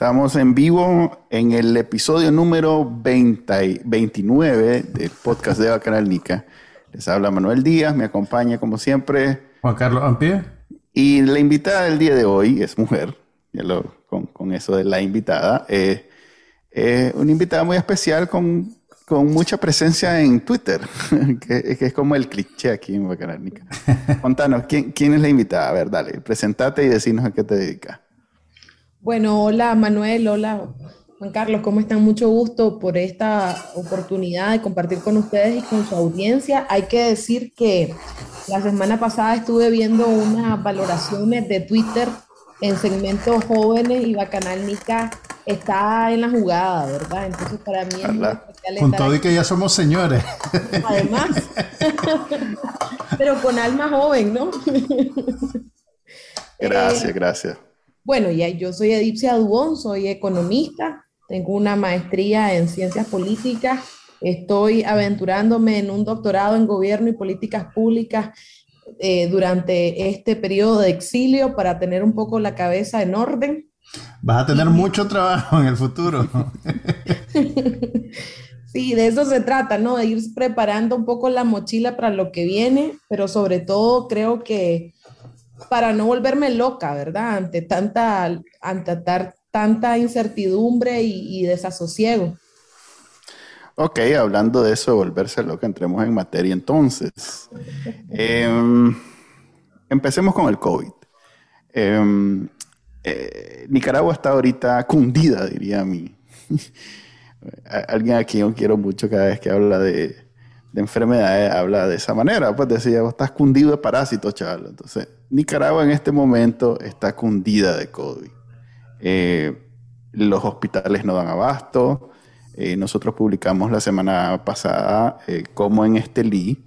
Estamos en vivo en el episodio número 20, 29 del podcast de Bacanal Nica. Les habla Manuel Díaz, me acompaña como siempre Juan Carlos Ampie. Y la invitada del día de hoy es mujer, ya lo, con, eso de la invitada. Eh, una invitada muy especial con, con mucha presencia en Twitter, que, es como el cliché aquí en Bacanal Nica. Contanos, ¿quién, ¿quién es la invitada? A ver, dale, presentate y decinos a qué te dedicas. Bueno, hola Manuel, hola Juan Carlos, ¿cómo están? Mucho gusto por esta oportunidad de compartir con ustedes y con su audiencia. Hay que decir que la semana pasada estuve viendo unas valoraciones de Twitter en segmentos jóvenes y Bacanal Nica está en la jugada, ¿verdad? Entonces para mí es muy especial Con todo y que ya somos señores. Además, pero con alma joven, ¿no? Gracias, eh, gracias. Bueno, ya yo soy Edipcia Dubón, soy economista, tengo una maestría en ciencias políticas, estoy aventurándome en un doctorado en gobierno y políticas públicas eh, durante este periodo de exilio para tener un poco la cabeza en orden. Vas a tener mucho trabajo en el futuro. sí, de eso se trata, ¿no? De ir preparando un poco la mochila para lo que viene, pero sobre todo creo que para no volverme loca, ¿verdad? Ante tanta, ante tanta incertidumbre y, desasosiego. Ok, hablando de eso, de volverse loca, entremos en materia entonces. Em, empecemos con el COVID. Em, eh, Nicaragua está ahorita cundida, diría a mí. Alguien a quien yo quiero mucho cada vez que habla de, de enfermedades, habla de esa manera. Pues decía, vos estás cundido de parásitos, chaval. Entonces, Nicaragua en este momento está cundida de COVID. Eh, los hospitales no dan abasto. Eh, nosotros publicamos la semana pasada eh, cómo en Estelí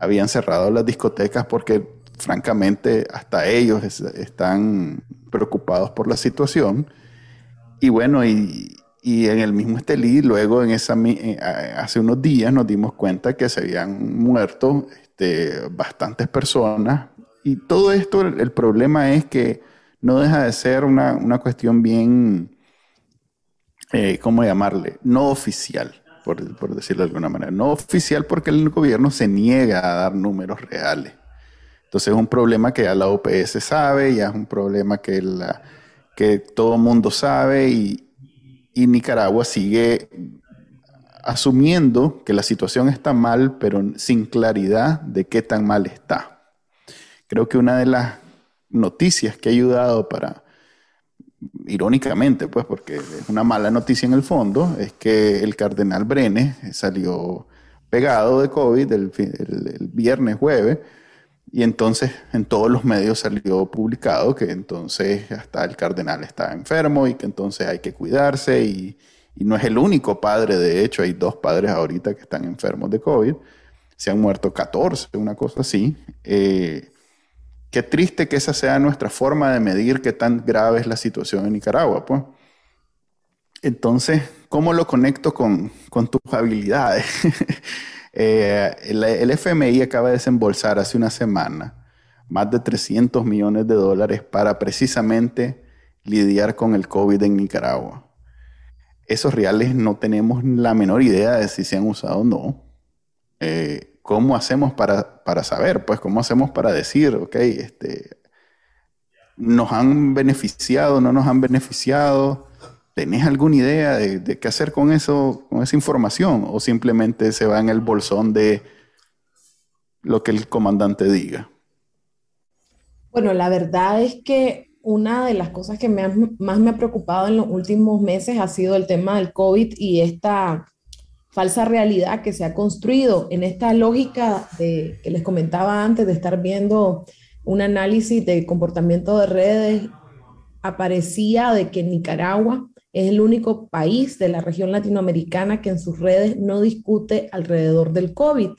habían cerrado las discotecas porque francamente hasta ellos están preocupados por la situación. Y bueno, y, en el mismo Estelí, luego en esa, hace unos días nos dimos cuenta que se habían muerto este, bastantes personas y todo esto, el, problema es que no deja de ser una, cuestión bien, eh, ¿cómo llamarle? No oficial, por, decirlo de alguna manera. No oficial porque el gobierno se niega a dar números reales. Entonces es un problema que ya la OPS sabe, ya es un problema que, la, que todo mundo sabe y, y Nicaragua sigue asumiendo que la situación está mal, pero sin claridad de qué tan mal está. Creo que una de las noticias que ha ayudado para, irónicamente, pues porque es una mala noticia en el fondo, es que el cardenal Brenes salió pegado de COVID el, viernes, jueves, y entonces en todos los medios salió publicado que entonces hasta el cardenal está enfermo y que entonces hay que cuidarse y, no es el único padre, de hecho hay dos padres ahorita que están enfermos de COVID, se han muerto 14, una cosa así. Eh, Qué triste que esa sea nuestra forma de medir qué tan grave es la situación en Nicaragua, pues. Entonces, ¿cómo lo conecto con, tus habilidades? Eh, el, el, FMI acaba de desembolsar hace una semana más de 300 millones de dólares para precisamente lidiar con el COVID en Nicaragua. Esos reales no tenemos la menor idea de si se han usado o no. Eh, ¿cómo hacemos para, para, saber? Pues, ¿cómo hacemos para decir, ok, este, nos han beneficiado, no nos han beneficiado? ¿Tenés alguna idea de, qué hacer con eso, con esa información? ¿O simplemente se va en el bolsón de lo que el comandante diga? Bueno, la verdad es que una de las cosas que más me ha preocupado en los últimos meses ha sido el tema del COVID y esta falsa realidad que se ha construido en esta lógica de, que les comentaba antes de estar viendo un análisis de comportamiento de redes, aparecía de que Nicaragua es el único país de la región latinoamericana que en sus redes no discute alrededor del COVID,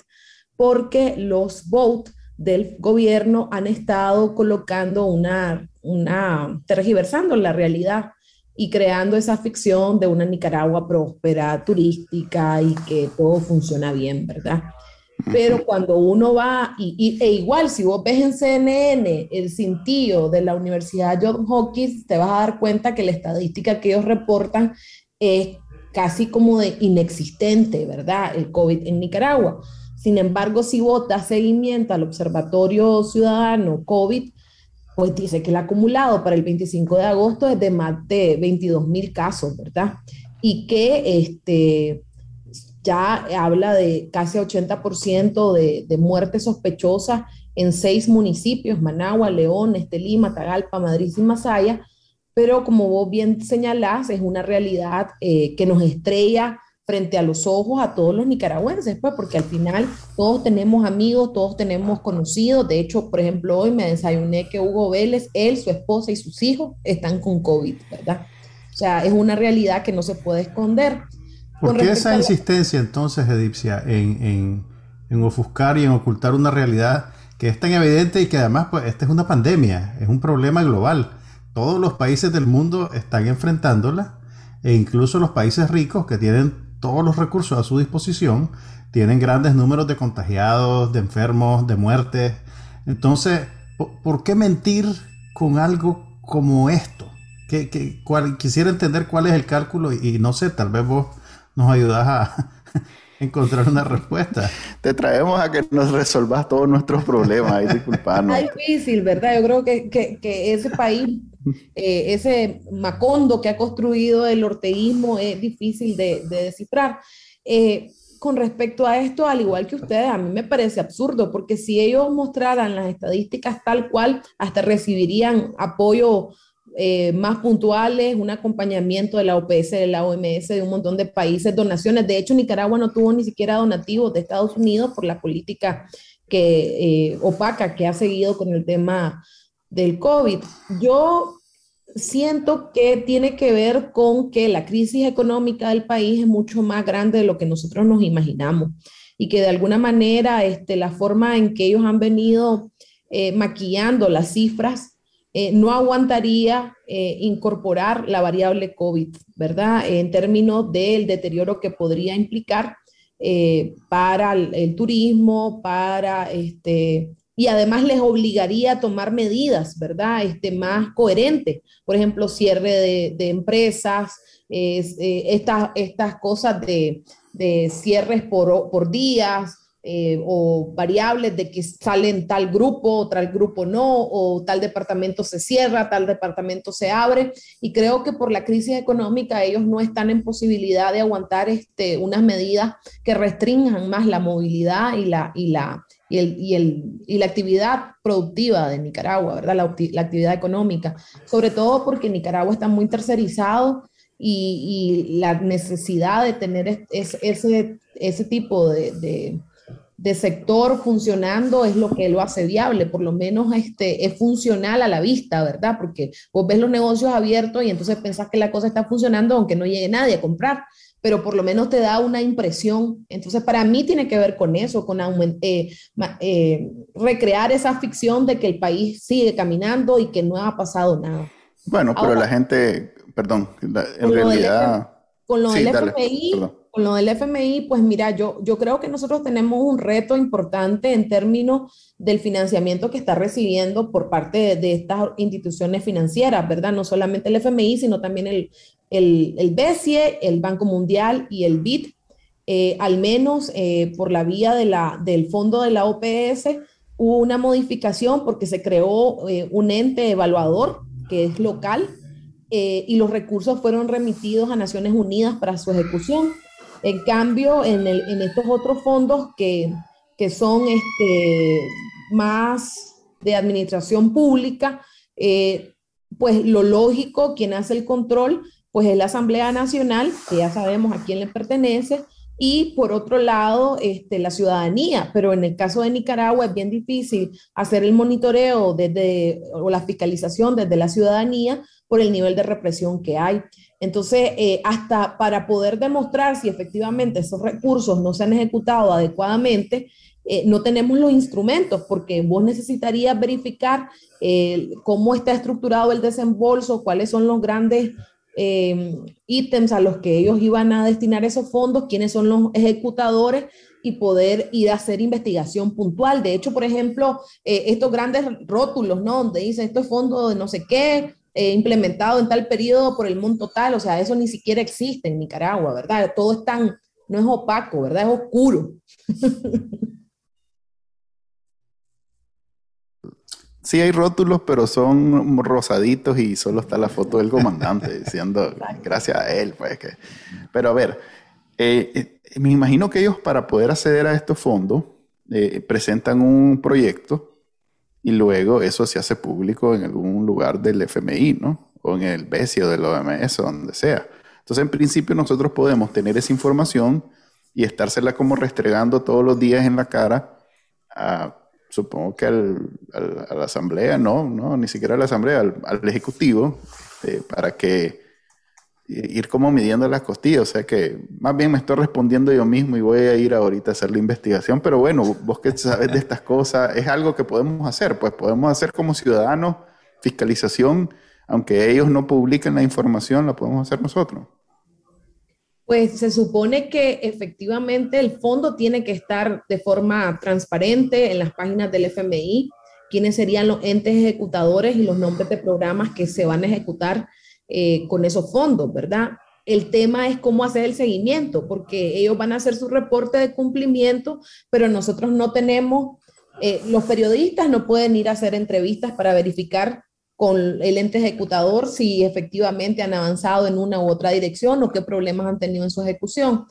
porque los votes del gobierno han estado colocando una, una, tergiversando la realidad y creando esa ficción de una Nicaragua próspera, turística y que todo funciona bien, ¿verdad? Pero cuando uno va, y, e igual si vos ves en CNN el cintillo de la Universidad John Hopkins, te vas a dar cuenta que la estadística que ellos reportan es casi como de inexistente, ¿verdad? El COVID en Nicaragua. Sin embargo, si vos das seguimiento al Observatorio Ciudadano COVID, pues dice que el acumulado para el 25 de agosto es de más de 22 mil casos, ¿verdad? Y que este, ya habla de casi 80% de, de muertes sospechosas en seis municipios, Managua, León, Estelí, Matagalpa, Madrid y Masaya, pero como vos bien señalás, es una realidad eh, que nos estrella frente a los ojos a todos los nicaragüenses, pues, porque al final todos tenemos amigos, todos tenemos conocidos. De hecho, por ejemplo, hoy me desayuné que Hugo Vélez, él, su esposa y sus hijos están con COVID, ¿verdad? O sea, es una realidad que no se puede esconder. ¿Por qué esa insistencia entonces, Edipcia, en, en, ofuscar y en ocultar una realidad que es tan evidente y que además, pues, esta es una pandemia, es un problema global? Todos los países del mundo están enfrentándola e incluso los países ricos que tienen todos los recursos a su disposición, tienen grandes números de contagiados, de enfermos, de muertes. Entonces, ¿por qué mentir con algo como esto? Que, quisiera entender cuál es el cálculo y, no sé, tal vez vos nos ayudas a encontrar una respuesta. Te traemos a que nos resolvas todos nuestros problemas. disculpanos. Es difícil, ¿verdad? Yo creo que, ese país, eh, ese macondo que ha construido el orteísmo es difícil de, descifrar. Eh, con respecto a esto, al igual que ustedes, a mí me parece absurdo, porque si ellos mostraran las estadísticas tal cual, hasta recibirían apoyo eh, más puntuales, un acompañamiento de la OPS, de la OMS, de un montón de países, donaciones. De hecho, Nicaragua no tuvo ni siquiera donativos de Estados Unidos por la política que, eh, opaca que ha seguido con el tema del COVID. Yo siento que tiene que ver con que la crisis económica del país es mucho más grande de lo que nosotros nos imaginamos y que de alguna manera este, la forma en que ellos han venido eh, maquillando las cifras eh, no aguantaría eh, incorporar la variable COVID, ¿verdad? En términos del deterioro que podría implicar eh, para el, turismo, para este, y además les obligaría a tomar medidas, ¿verdad? Este, más coherentes, por ejemplo, cierre de, empresas, estas, estas cosas de, de cierres por, por días, eh, o variables de que salen tal grupo, tal grupo no, o tal departamento se cierra, tal departamento se abre. Y creo que por la crisis económica ellos no están en posibilidad de aguantar este, unas medidas que restrinjan más la movilidad y la, y la, y, el, y, el, y la actividad productiva de Nicaragua, ¿verdad? La, la, actividad económica, sobre todo porque Nicaragua está muy tercerizado y, la necesidad de tener ese, ese tipo de de sector funcionando es lo que lo hace viable, por lo menos este, es funcional a la vista, ¿verdad? Porque vos ves los negocios abiertos y entonces pensás que la cosa está funcionando aunque no llegue nadie a comprar, pero por lo menos te da una impresión. Entonces, para mí tiene que ver con eso, con eh, eh, recrear esa ficción de que el país sigue caminando y que no ha pasado nada. Bueno, pero la gente, perdón, en realidad... con lo del FMI, con lo del FMI, pues mira, yo, yo creo que nosotros tenemos un reto importante en términos del financiamiento que está recibiendo por parte de, estas instituciones financieras, ¿verdad? No solamente el FMI, sino también el, el, el BCE, el Banco Mundial y el BID, eh, al menos eh, por la vía de la, del fondo de la OPS, hubo una modificación porque se creó eh, un ente evaluador que es local y los recursos fueron remitidos a Naciones Unidas para su ejecución. En cambio, en, estos otros fondos que, son este, más de administración pública, eh, pues lo lógico, quien hace el control, pues es la Asamblea Nacional, que ya sabemos a quién le pertenece, y por otro lado, este, la ciudadanía. Pero en el caso de Nicaragua es bien difícil hacer el monitoreo desde, o la fiscalización desde la ciudadanía por el nivel de represión que hay. Entonces, eh, hasta para poder demostrar si efectivamente esos recursos no se han ejecutado adecuadamente, eh, no tenemos los instrumentos porque vos necesitarías verificar eh, cómo está estructurado el desembolso, cuáles son los grandes eh, ítems a los que ellos iban a destinar esos fondos, quiénes son los ejecutadores y poder ir a hacer investigación puntual. De hecho, por ejemplo, estos grandes rótulos, ¿no? Donde dice esto es fondo de no sé qué, implementado en tal periodo por el monto tal, o sea, eso ni siquiera existe en Nicaragua, ¿verdad? Todo es tan, no es opaco, ¿verdad? Es oscuro. Sí hay rótulos, pero son rosaditos y solo está la foto del comandante diciendo gracias a él. Pues, que... Pero a ver, eh, eh, me imagino que ellos para poder acceder a estos fondos eh, presentan un proyecto y luego eso se hace público en algún lugar del FMI, ¿no? O en el BESI o del OMS o donde sea. Entonces, en principio, nosotros podemos tener esa información y estársela como restregando todos los días en la cara a supongo que al, a la asamblea, no, no, ni siquiera a la asamblea, al, ejecutivo, eh, para que ir como midiendo las costillas, o sea que más bien me estoy respondiendo yo mismo y voy a ir ahorita a hacer la investigación, pero bueno, vos que sabes de estas cosas, es algo que podemos hacer, pues podemos hacer como ciudadanos fiscalización, aunque ellos no publiquen la información, la podemos hacer nosotros. Pues se supone que efectivamente el fondo tiene que estar de forma transparente en las páginas del FMI, quiénes serían los entes ejecutadores y los nombres de programas que se van a ejecutar eh, con esos fondos, ¿verdad? El tema es cómo hacer el seguimiento, porque ellos van a hacer su reporte de cumplimiento, pero nosotros no tenemos, eh, los periodistas no pueden ir a hacer entrevistas para verificar con el ente ejecutador si efectivamente han avanzado en una u otra dirección o qué problemas han tenido en su ejecución.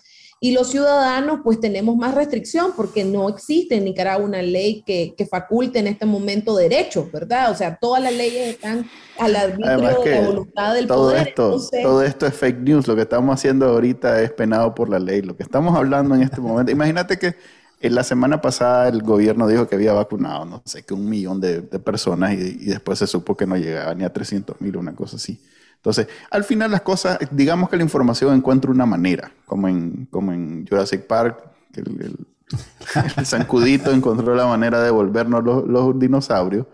Y los ciudadanos, pues tenemos más restricción porque no existe en Nicaragua una ley que, que faculte en este momento derechos, ¿verdad? O sea, todas las leyes están al arbitrio de la voluntad del todo poder. Esto, Todo esto es fake news. Lo que estamos haciendo ahorita es penado por la ley. Lo que estamos hablando en este momento. Imagínate que en la semana pasada el gobierno dijo que había vacunado, no sé, que un millón de, personas y, después se supo que no llegaba ni a 300 mil, una cosa así. Entonces, al final las cosas, digamos que la información encuentra una manera, como en, como en Jurassic Park, el, el, zancudito encontró la manera de devolvernos los, dinosaurios.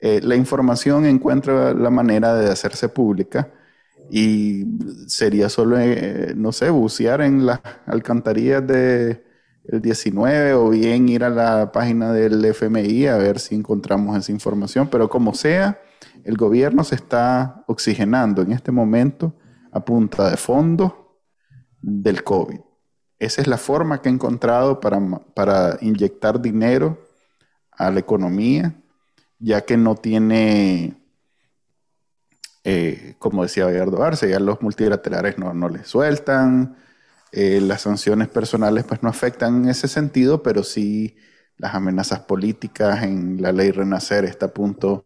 Eh, la información encuentra la manera de hacerse pública y sería solo, eh, no sé, bucear en las alcantarillas de el 19 o bien ir a la página del FMI a ver si encontramos esa información, pero como sea, el gobierno se está oxigenando en este momento a punta de fondo del COVID. Esa es la forma que ha encontrado para, para inyectar dinero a la economía, ya que no tiene, eh, como decía Gallardo Arce, ya los multilaterales no, no le sueltan, eh, las sanciones personales pues no afectan en ese sentido, pero sí las amenazas políticas en la ley Renacer está a punto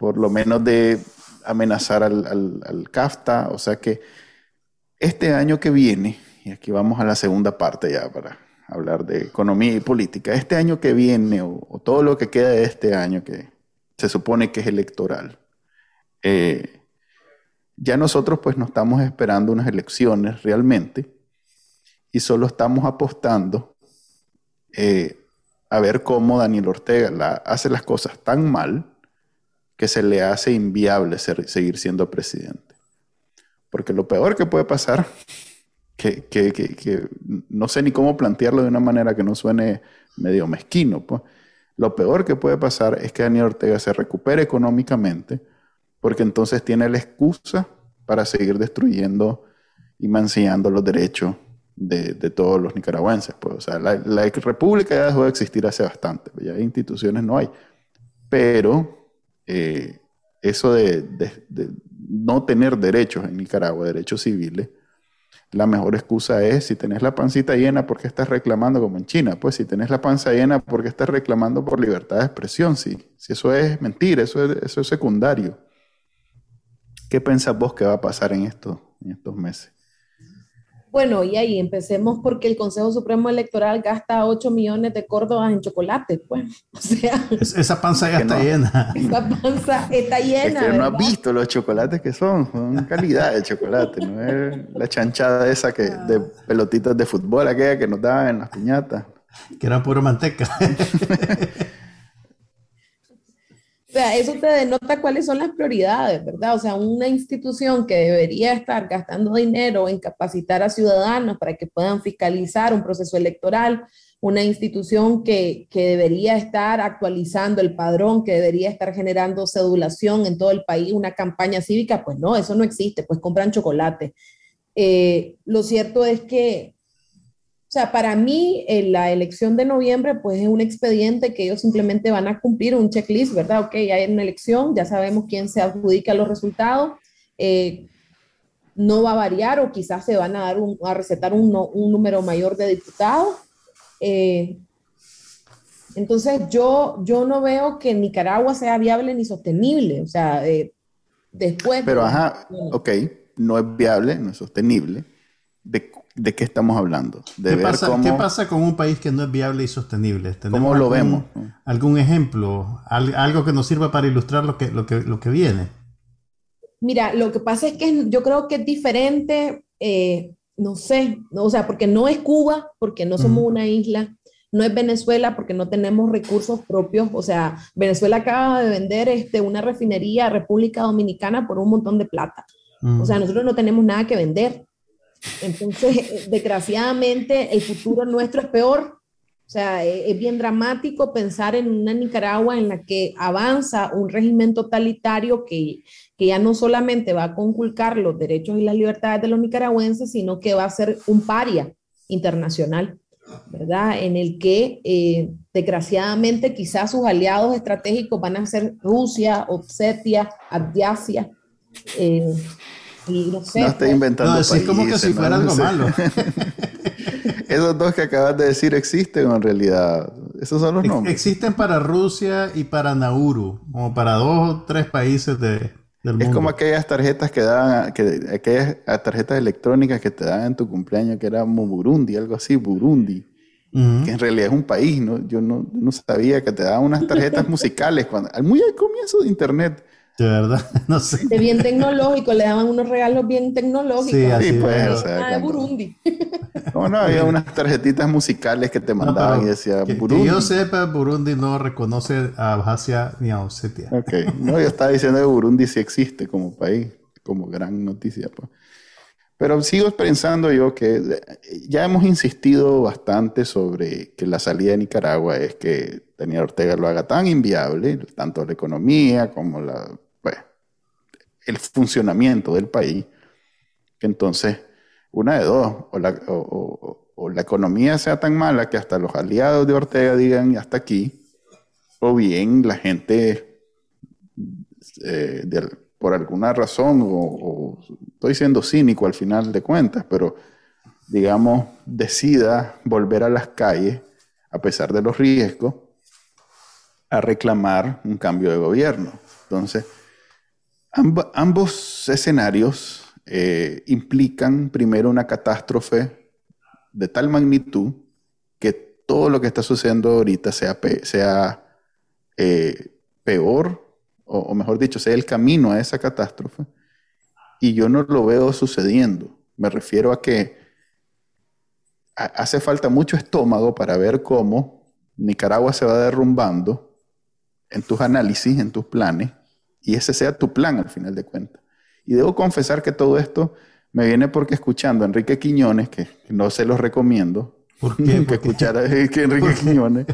por lo menos de amenazar al, al, CAFTA. O sea que este año que viene, y aquí vamos a la segunda parte ya para hablar de economía y política, este año que viene o, todo lo que queda de este año que se supone que es electoral, eh, ya nosotros pues no estamos esperando unas elecciones realmente, y solo estamos apostando eh, a ver cómo Daniel Ortega hace las cosas tan mal que se le hace inviable seguir siendo presidente. Porque lo peor que puede pasar, que, que, no sé ni cómo plantearlo de una manera que no suene medio mezquino, pues, lo peor que puede pasar es que Daniel Ortega se recupere económicamente, porque entonces tiene la excusa para seguir destruyendo y mancillando los derechos de, todos los nicaragüenses. Pues. O sea, la, república ya dejó de existir hace bastante, ya instituciones no hay. Pero eh, eso de, no tener derechos en Nicaragua, derechos civiles, la mejor excusa es si tenés la pancita llena porque estás reclamando como en China, pues si tenés la panza llena porque estás reclamando por libertad de expresión, si, si eso es mentira, eso es, eso es secundario. ¿Qué pensás vos que va a pasar en, en estos meses? Bueno, y ahí empecemos porque el Consejo Supremo Electoral gasta 8 millones de córdobas en chocolate, pues. O sea, esa panza ya está llena. Esa panza está llena. Es que no has visto los chocolates que son, son calidad de chocolate, no es la chanchada esa que de pelotitas de fútbol aquella que nos daban en las piñatas. Que era pura manteca. O sea, eso te denota cuáles son las prioridades, ¿verdad? O sea, una institución que debería estar gastando dinero en capacitar a ciudadanos para que puedan fiscalizar un proceso electoral, una institución que, que, debería estar actualizando el padrón, que debería estar generando cedulación en todo el país, una campaña cívica, pues no, eso no existe, pues compran chocolate. Eh, lo cierto es que o sea, para mí en la elección de noviembre pues es un expediente que ellos simplemente van a cumplir un checklist, ¿verdad? Ok, ya hay una elección, ya sabemos quién se adjudica los resultados, eh, no va a variar o quizás se van a dar un, a recetar un, un, número mayor de diputados. Eh, entonces yo, yo no veo que Nicaragua sea viable ni sostenible, o sea, eh, después... Pero ajá, ok, no es viable, no es sostenible. ¿De ¿De qué estamos hablando? ¿Qué, pasa, con un país que no es viable y sostenible? ¿Cómo lo vemos? ¿Algún ejemplo? ¿Algo que nos sirva para ilustrar lo que, lo que, lo que viene? Mira, lo que pasa es que yo creo que es diferente, eh, no sé, o sea, porque no es Cuba, porque no somos una isla, no es Venezuela porque no tenemos recursos propios. O sea, Venezuela acaba de vender este, una refinería a República Dominicana por un montón de plata. O sea, nosotros no tenemos nada que vender. Entonces, desgraciadamente, el futuro nuestro es peor. O sea, e, es bien dramático pensar en una Nicaragua en la que avanza un régimen totalitario que, que ya no solamente va a conculcar los derechos y las libertades de los nicaragüenses, sino que va a ser un paria internacional, ¿verdad? En el que, eh, desgraciadamente, quizás sus aliados estratégicos van a ser Rusia, Obsetia, Abjasia. Eh, no sé. No estoy inventando. No, es como que si fuera algo malo. Esos dos que acabas de decir existen en realidad. Esos son los nombres. Existen para Rusia y para Nauru, como para dos o tres países de, del mundo. Es como aquellas tarjetas que daban, que, aquellas tarjetas electrónicas que te daban en tu cumpleaños, que era Burundi, algo así, Burundi. Que en realidad es un país, ¿no? Yo no, no sabía que te daban unas tarjetas musicales cuando, muy al comienzo de internet de verdad, no sé. De bien tecnológico, le daban unos regalos bien tecnológicos. Sí, así pues, de Burundi. No, no, había unas tarjetitas musicales que te mandaban y decía Burundi. Que yo sepa, Burundi no reconoce a Abjasia ni a Osetia. Ok, no, yo estaba diciendo que Burundi sí existe como país, como gran noticia. Pues. Pero sigo pensando yo que ya hemos insistido bastante sobre que la salida de Nicaragua es que Daniel Ortega lo haga tan inviable, tanto la economía como la el funcionamiento del país, entonces, una de dos, o la, o, la economía sea tan mala que hasta los aliados de Ortega digan hasta aquí, o bien la gente, eh, por alguna razón, o, estoy siendo cínico al final de cuentas, pero digamos, decida volver a las calles, a pesar de los riesgos, a reclamar un cambio de gobierno. Entonces, ambos escenarios eh, implican primero una catástrofe de tal magnitud que todo lo que está sucediendo ahorita sea, sea eh, peor, o, mejor dicho, sea el camino a esa catástrofe. Y yo no lo veo sucediendo. Me refiero a que hace falta mucho estómago para ver cómo Nicaragua se va derrumbando en tus análisis, en tus planes, y ese sea tu plan al final de cuentas. Y debo confesar que todo esto me viene porque escuchando a Enrique Quiñones, que, no se los recomiendo, ¿Por qué? que escuchar a Enrique Quiñones.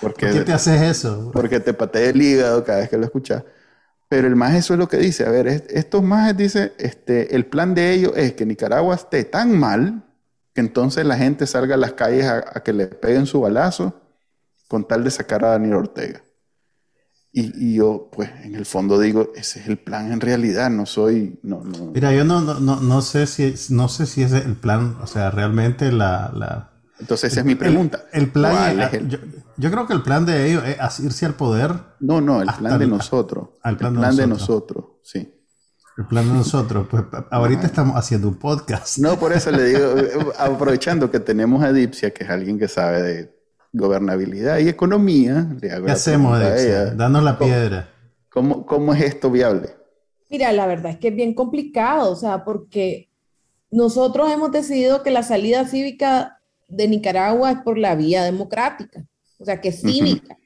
Porque, ¿Por qué te haces eso? Porque te patea el hígado cada vez que lo escuchas. Pero el más eso es lo que dice. A ver, estos más dice, este, el plan de ellos es que Nicaragua esté tan mal que entonces la gente salga a las calles a, a que le peguen su balazo con tal de sacar a Daniel Ortega. Y, yo, pues, en el fondo digo, ese es el plan en realidad, no soy... No, no. Mira, yo no, no, no, sé si, no sé si es el plan, o sea, realmente la... la Entonces esa es mi pregunta. El, plan, Yo, creo que el plan de ellos es irse al poder. No, no, el plan de nosotros. el plan, de, nosotros. sí. El plan de nosotros, pues ahorita estamos haciendo un podcast. No, por eso le digo, aprovechando que tenemos a Dipsia, que es alguien que sabe de gobernabilidad y economía, le hago ¿qué hacemos, Dipsia? Danos la piedra. ¿Cómo, ¿Cómo es esto viable? Mira, la verdad es que es bien complicado, o sea, porque nosotros hemos decidido que la salida cívica de Nicaragua es por la vía democrática, o sea, que es cívica.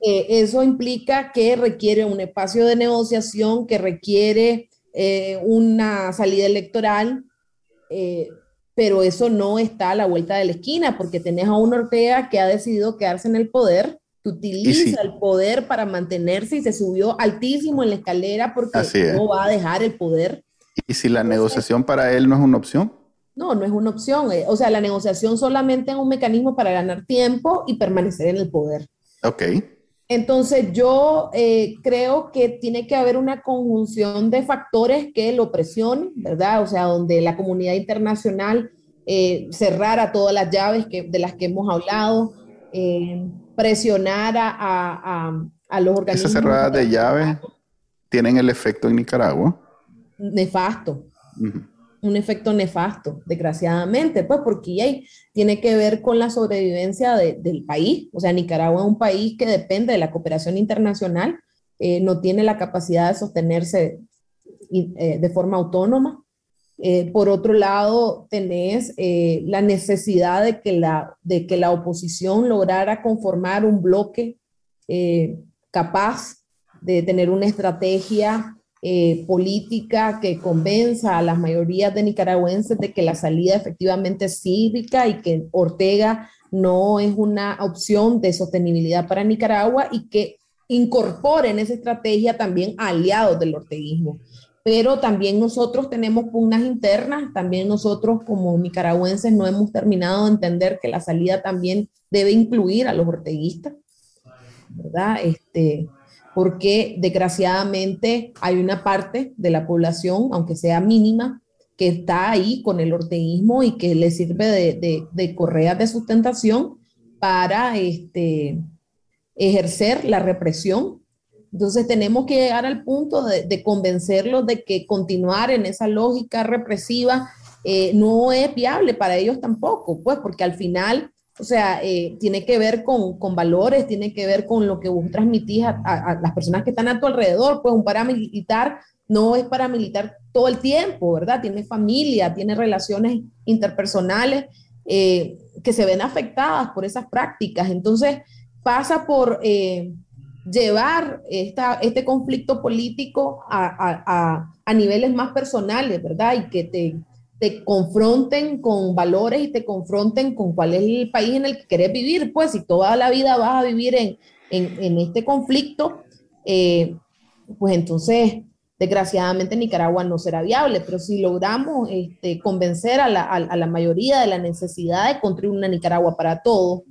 Eh, eso implica que requiere un espacio de negociación, que requiere eh, una salida electoral, eh, pero eso no está a la vuelta de la esquina, porque tenés a un Ortega que ha decidido quedarse en el poder, que utiliza el poder para mantenerse y se subió altísimo en la escalera porque no va a dejar el poder. ¿Y si la negociación para él no es una opción? No, no es una opción. O sea, la negociación solamente es un mecanismo para ganar tiempo y permanecer en el poder. Ok. Entonces yo eh, creo que tiene que haber una conjunción de factores que lo presionen, ¿verdad? O sea, donde la comunidad internacional eh, cerrara todas las llaves que, de las que hemos hablado, eh, presionara a, a, los organismos. Esas cerradas de llaves tienen el efecto en Nicaragua. Nefasto un efecto nefasto, desgraciadamente, pues porque ahí tiene que ver con la sobrevivencia del país. O sea, Nicaragua es un país que depende de la cooperación internacional, eh, no tiene la capacidad de sostenerse eh, de forma autónoma. Eh, por otro lado, tenés la necesidad de que la, de que la oposición lograra conformar un bloque capaz de tener una estrategia eh, política que convenza a las mayorías de nicaragüenses de que la salida efectivamente es cívica y que Ortega no es una opción de sostenibilidad para Nicaragua y que incorpore en esa estrategia también aliados del orteguismo. Pero también nosotros tenemos pugnas internas, también nosotros como nicaragüenses no hemos terminado de entender que la salida también debe incluir a los orteguistas, ¿verdad? Este, porque desgraciadamente hay una parte de la población, aunque sea mínima, que está ahí con el orteísmo y que le sirve de, de, correas de sustentación para este, ejercer la represión. Entonces tenemos que llegar al punto de, de convencerlos de que continuar en esa lógica represiva eh, no es viable para ellos tampoco, pues porque al final o sea, eh, tiene que ver con, con, valores, tiene que ver con lo que vos transmitís a, las personas que están a tu alrededor. Pues un paramilitar no es paramilitar todo el tiempo, ¿verdad? Tiene familia, tiene relaciones interpersonales eh, que se ven afectadas por esas prácticas. Entonces, pasa por eh, llevar esta, este conflicto político a, a niveles más personales, ¿verdad? Y que te te confronten con valores y te confronten con cuál es el país en el que quieres vivir, pues si toda la vida vas a vivir en, en, este conflicto, eh, pues entonces desgraciadamente Nicaragua no será viable, pero si logramos este, convencer a la, a, la, mayoría de la necesidad de construir una Nicaragua para todos,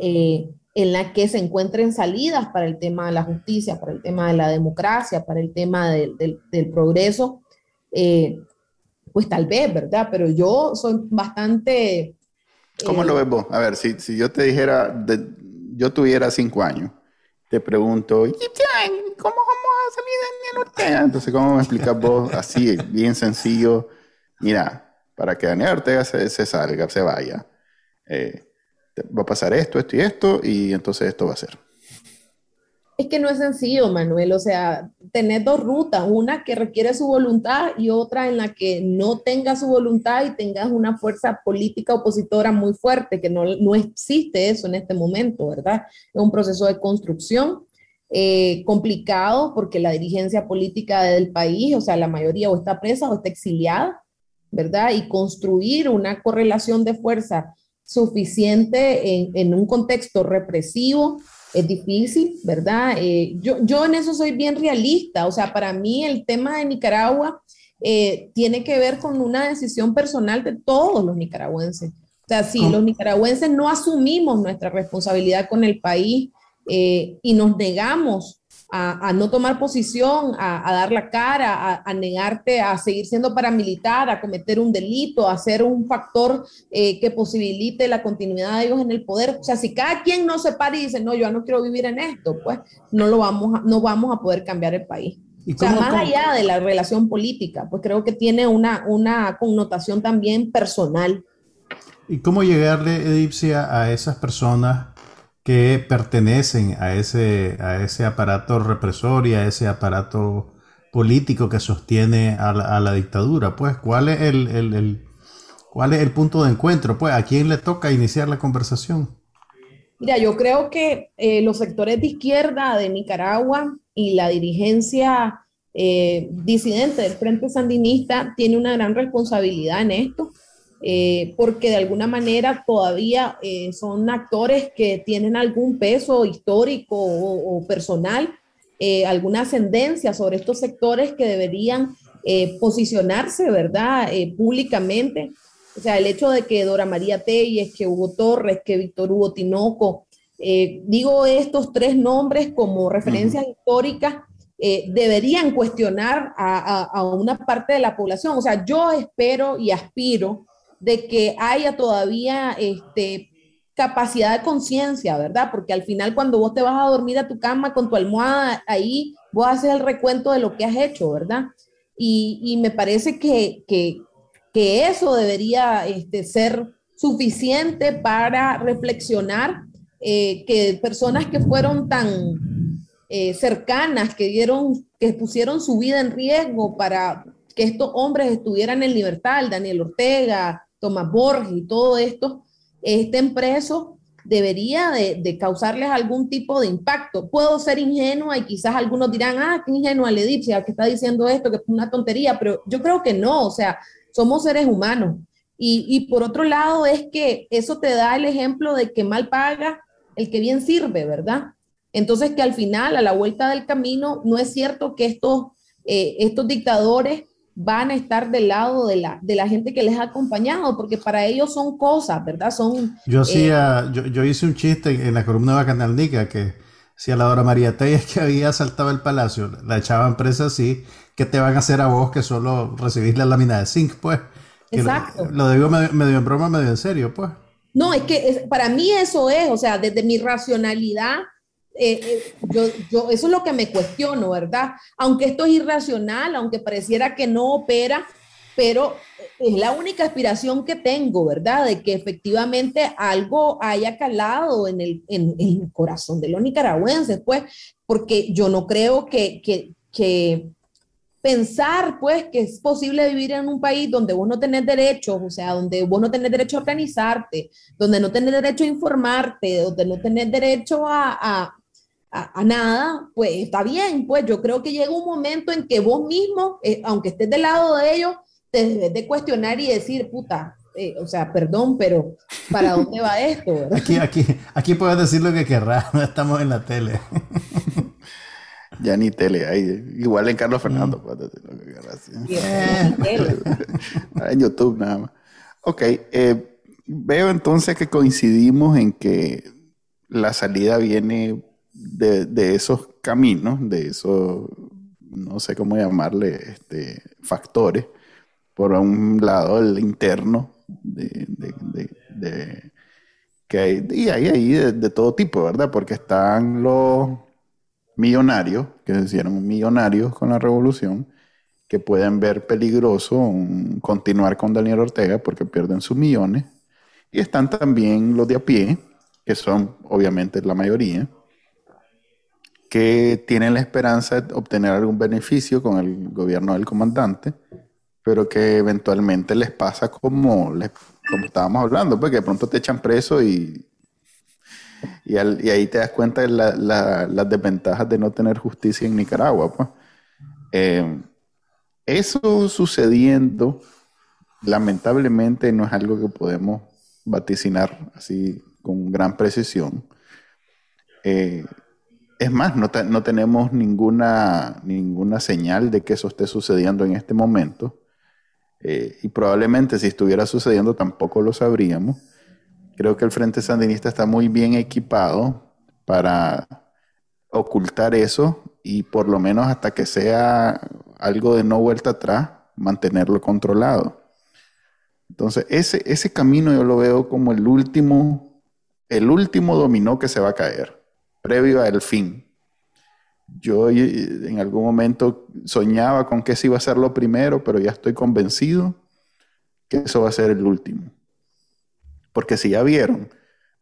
eh, en la que se encuentren salidas para el tema de la justicia, para el tema de la democracia, para el tema del, del progreso, eh, pues tal vez, ¿verdad? Pero yo soy bastante... ¿Cómo lo eh, ves vos? A ver, si, si yo te dijera, de, yo tuviera cinco años, te pregunto, ¿cómo vamos a salir Daniel Ortega? Entonces, ¿cómo me explicas vos así, bien sencillo? Mira, para que Daniel Ortega se, se salga, se vaya, eh, va a pasar esto, esto y esto, y entonces esto va a ser. Es que no es sencillo, Manuel. O sea, tener dos rutas, una que requiere su voluntad y otra en la que no tenga su voluntad y tengas una fuerza política opositora muy fuerte, que no, no existe eso en este momento, ¿verdad? Es un proceso de construcción eh, complicado porque la dirigencia política del país, o sea, la mayoría o está presa o está exiliada, ¿verdad? Y construir una correlación de fuerza suficiente en, en un contexto represivo es difícil, ¿verdad? Eh, yo, yo en eso soy bien realista, o sea, para mí el tema de Nicaragua eh, tiene que ver con una decisión personal de todos los nicaragüenses. O sea, si los nicaragüenses no asumimos nuestra responsabilidad con el país eh, y nos negamos a, no tomar posición, a, dar la cara, a, negarte a seguir siendo paramilitar, a cometer un delito, a ser un factor eh, que posibilite la continuidad de ellos en el poder. O sea, si cada quien no se para y dice, no, yo no quiero vivir en esto, pues no, lo vamos a, no vamos a poder cambiar el país. o sea, más allá de la relación política, pues creo que tiene una, una connotación también personal. ¿Y cómo llegarle, Edipsia, a esas personas que pertenecen a ese, a ese aparato represor y a ese aparato político que sostiene a la, dictadura? Pues, ¿cuál es el, cuál es el punto de encuentro? Pues, ¿a quién le toca iniciar la conversación? Mira, yo creo que eh, los sectores de izquierda de Nicaragua y la dirigencia eh, disidente del Frente Sandinista tiene una gran responsabilidad en esto, eh, porque de alguna manera todavía eh, son actores que tienen algún peso histórico o, personal, alguna ascendencia sobre estos sectores que deberían posicionarse, ¿verdad?, públicamente. O sea, el hecho de que Dora María Telles, que Hugo Torres, que Víctor Hugo Tinoco, digo estos tres nombres como referencias históricas eh, deberían cuestionar a, una parte de la población. O sea, yo espero y aspiro de que haya todavía este, capacidad de conciencia, ¿verdad? Porque al final cuando vos te vas a dormir a tu cama con tu almohada, ahí vos haces el recuento de lo que has hecho, ¿verdad? Y, me parece que, eso debería este, ser suficiente para reflexionar eh, que personas que fueron tan eh, cercanas que dieron, que pusieron su vida en riesgo para que estos hombres estuvieran en libertad, Daniel Ortega, Tomás Borges y todo esto, estén presos, debería de, causarles algún tipo de impacto. Puedo ser ingenua y quizás algunos dirán, ah, qué ingenua le dice, que está diciendo esto, que es una tontería, pero yo creo que no, o sea, somos seres humanos. Y, y por otro lado es que eso te da el ejemplo de que mal paga el que bien sirve, ¿verdad? Entonces, que al final, a la vuelta del camino, no es cierto que estos, eh, estos dictadores van a estar del lado de la, de la gente que les ha acompañado, porque para ellos son cosas, ¿verdad? Son... Yo, hacía, eh, yo, yo, hice un chiste en la columna de Bacanal Nica que si a la hora María Telles que había asaltado el palacio, la echaban presa así, ¿qué te van a hacer a vos que solo recibís la lámina de zinc, pues? Exacto. Lo, digo medio, en broma, medio en serio, pues. No, es que para mí eso es, o sea, desde mi racionalidad, eh, eh, yo, eso es lo que me cuestiono, ¿verdad? Aunque esto es irracional, aunque pareciera que no opera, pero es la única aspiración que tengo, ¿verdad? De que efectivamente algo haya calado en el, corazón de los nicaragüenses, pues, porque yo no creo que, que, pensar, pues, que es posible vivir en un país donde vos no tenés derechos, o sea, donde vos no tenés derecho a organizarte, donde no tenés derecho a informarte, donde no tenés derecho a, nada, pues está bien, pues yo creo que llega un momento en que vos mismo, eh, aunque estés del lado de ellos, te debes de cuestionar y decir, puta, eh, o sea, perdón, pero ¿para dónde va esto? Aquí, aquí, aquí puedes decir lo que querrás, no estamos en la tele. ya ni tele hay. Igual en Carlos Fernando puedes decir lo que querrás. en YouTube nada más. Ok, eh, veo entonces que coincidimos en que la salida viene de, esos caminos, de esos, no sé cómo llamarle, este, factores, por un lado el interno, de, que hay, y hay ahí de, todo tipo, ¿verdad? Porque están los millonarios, que se hicieron millonarios con la revolución, que pueden ver peligroso continuar con Daniel Ortega porque pierden sus millones. Y están también los de a pie, que son obviamente la mayoría, que tienen la esperanza de obtener algún beneficio con el gobierno del comandante, pero que eventualmente les pasa como, les, como estábamos hablando, pues que de pronto te echan preso y, y, ahí te das cuenta de las desventajas de no tener justicia en Nicaragua. Pues. Eh, eso sucediendo, lamentablemente, no es algo que podemos vaticinar así con gran precisión. Eh, es más, no, tenemos ninguna, ninguna señal de que eso esté sucediendo en este momento. Eh, y probablemente si estuviera sucediendo tampoco lo sabríamos. Creo que el Frente Sandinista está muy bien equipado para ocultar eso y por lo menos hasta que sea algo de no vuelta atrás, mantenerlo controlado. Entonces, ese, ese camino yo lo veo como el último, el último dominó que se va a caer previo al fin. yo en algún momento soñaba con que ese iba a ser lo primero, pero ya estoy convencido que eso va a ser el último. Porque si ya vieron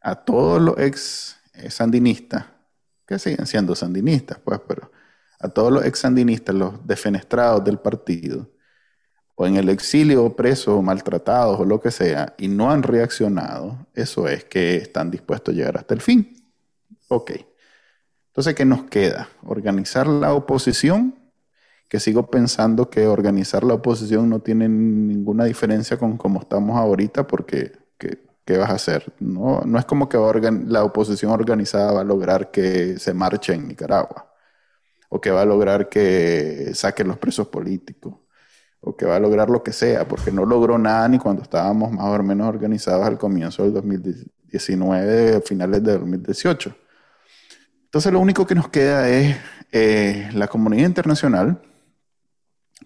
a todos los ex sandinistas, que siguen siendo sandinistas, pues, pero a todos los ex sandinistas, los defenestrados del partido, o en el exilio presos o maltratados o lo que sea, y no han reaccionado, eso es que están dispuestos a llegar hasta el fin. Ok. Entonces, ¿qué nos queda? Organizar la oposición, que sigo pensando que organizar la oposición no tiene ninguna diferencia con cómo estamos ahorita, porque ¿qué, vas a hacer? No, no es como que la oposición organizada va a lograr que se marche en Nicaragua, o que va a lograr que saquen los presos políticos o que va a lograr lo que sea, porque no logró nada ni cuando estábamos más o menos organizados al comienzo del 2019, finales de 2018. Entonces lo único que nos queda es eh, la comunidad internacional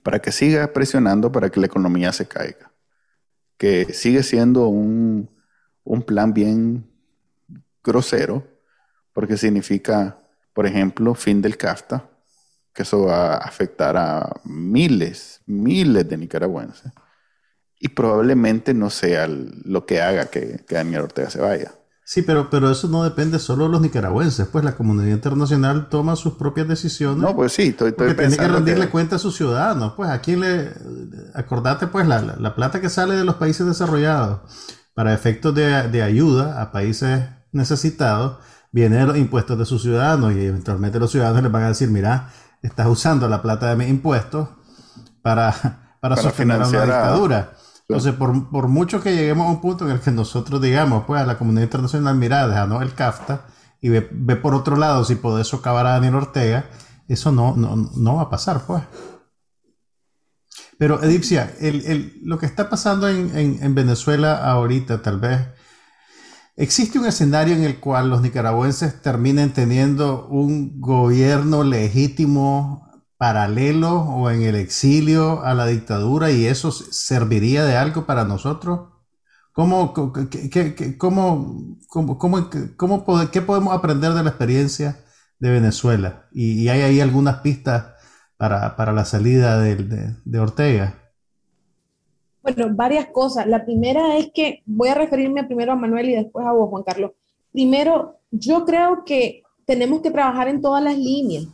para que siga presionando para que la economía se caiga, que sigue siendo un, un plan bien grosero, porque significa, por ejemplo, fin del CAFTA, que eso va a afectar a miles, miles de nicaragüenses. Y probablemente no sea lo que haga que, Daniel Ortega se vaya. Sí, pero, pero eso no depende solo de los nicaragüenses, pues la comunidad internacional toma sus propias decisiones. No, pues sí, estoy, estoy tiene que rendirle cuenta a sus ciudadanos. Pues aquí le, acordate pues la, la, plata que sale de los países desarrollados para efectos de, de ayuda a países necesitados, viene de los impuestos de sus ciudadanos y eventualmente los ciudadanos les van a decir, mira, estás usando la plata de mis impuestos para, para, sostener una dictadura. Entonces, por, por, mucho que lleguemos a un punto en el que nosotros digamos, pues a la comunidad internacional, mira, déjanos el CAFTA y ve, por otro lado si podés socavar a Daniel Ortega, eso no, no, no va a pasar, pues. Pero, Edipcia, el, el, lo que está pasando en, en Venezuela ahorita, tal vez, ¿Existe un escenario en el cual los nicaragüenses terminen teniendo un gobierno legítimo paralelo o en el exilio a la dictadura y eso serviría de algo para nosotros? ¿Cómo, qué, cómo, cómo, qué podemos aprender de la experiencia de Venezuela? Y, hay ahí algunas pistas para, la salida de, de Ortega. Bueno, varias cosas. La primera es que voy a referirme primero a Manuel y después a vos, Juan Carlos. Primero, yo creo que tenemos que trabajar en todas las líneas.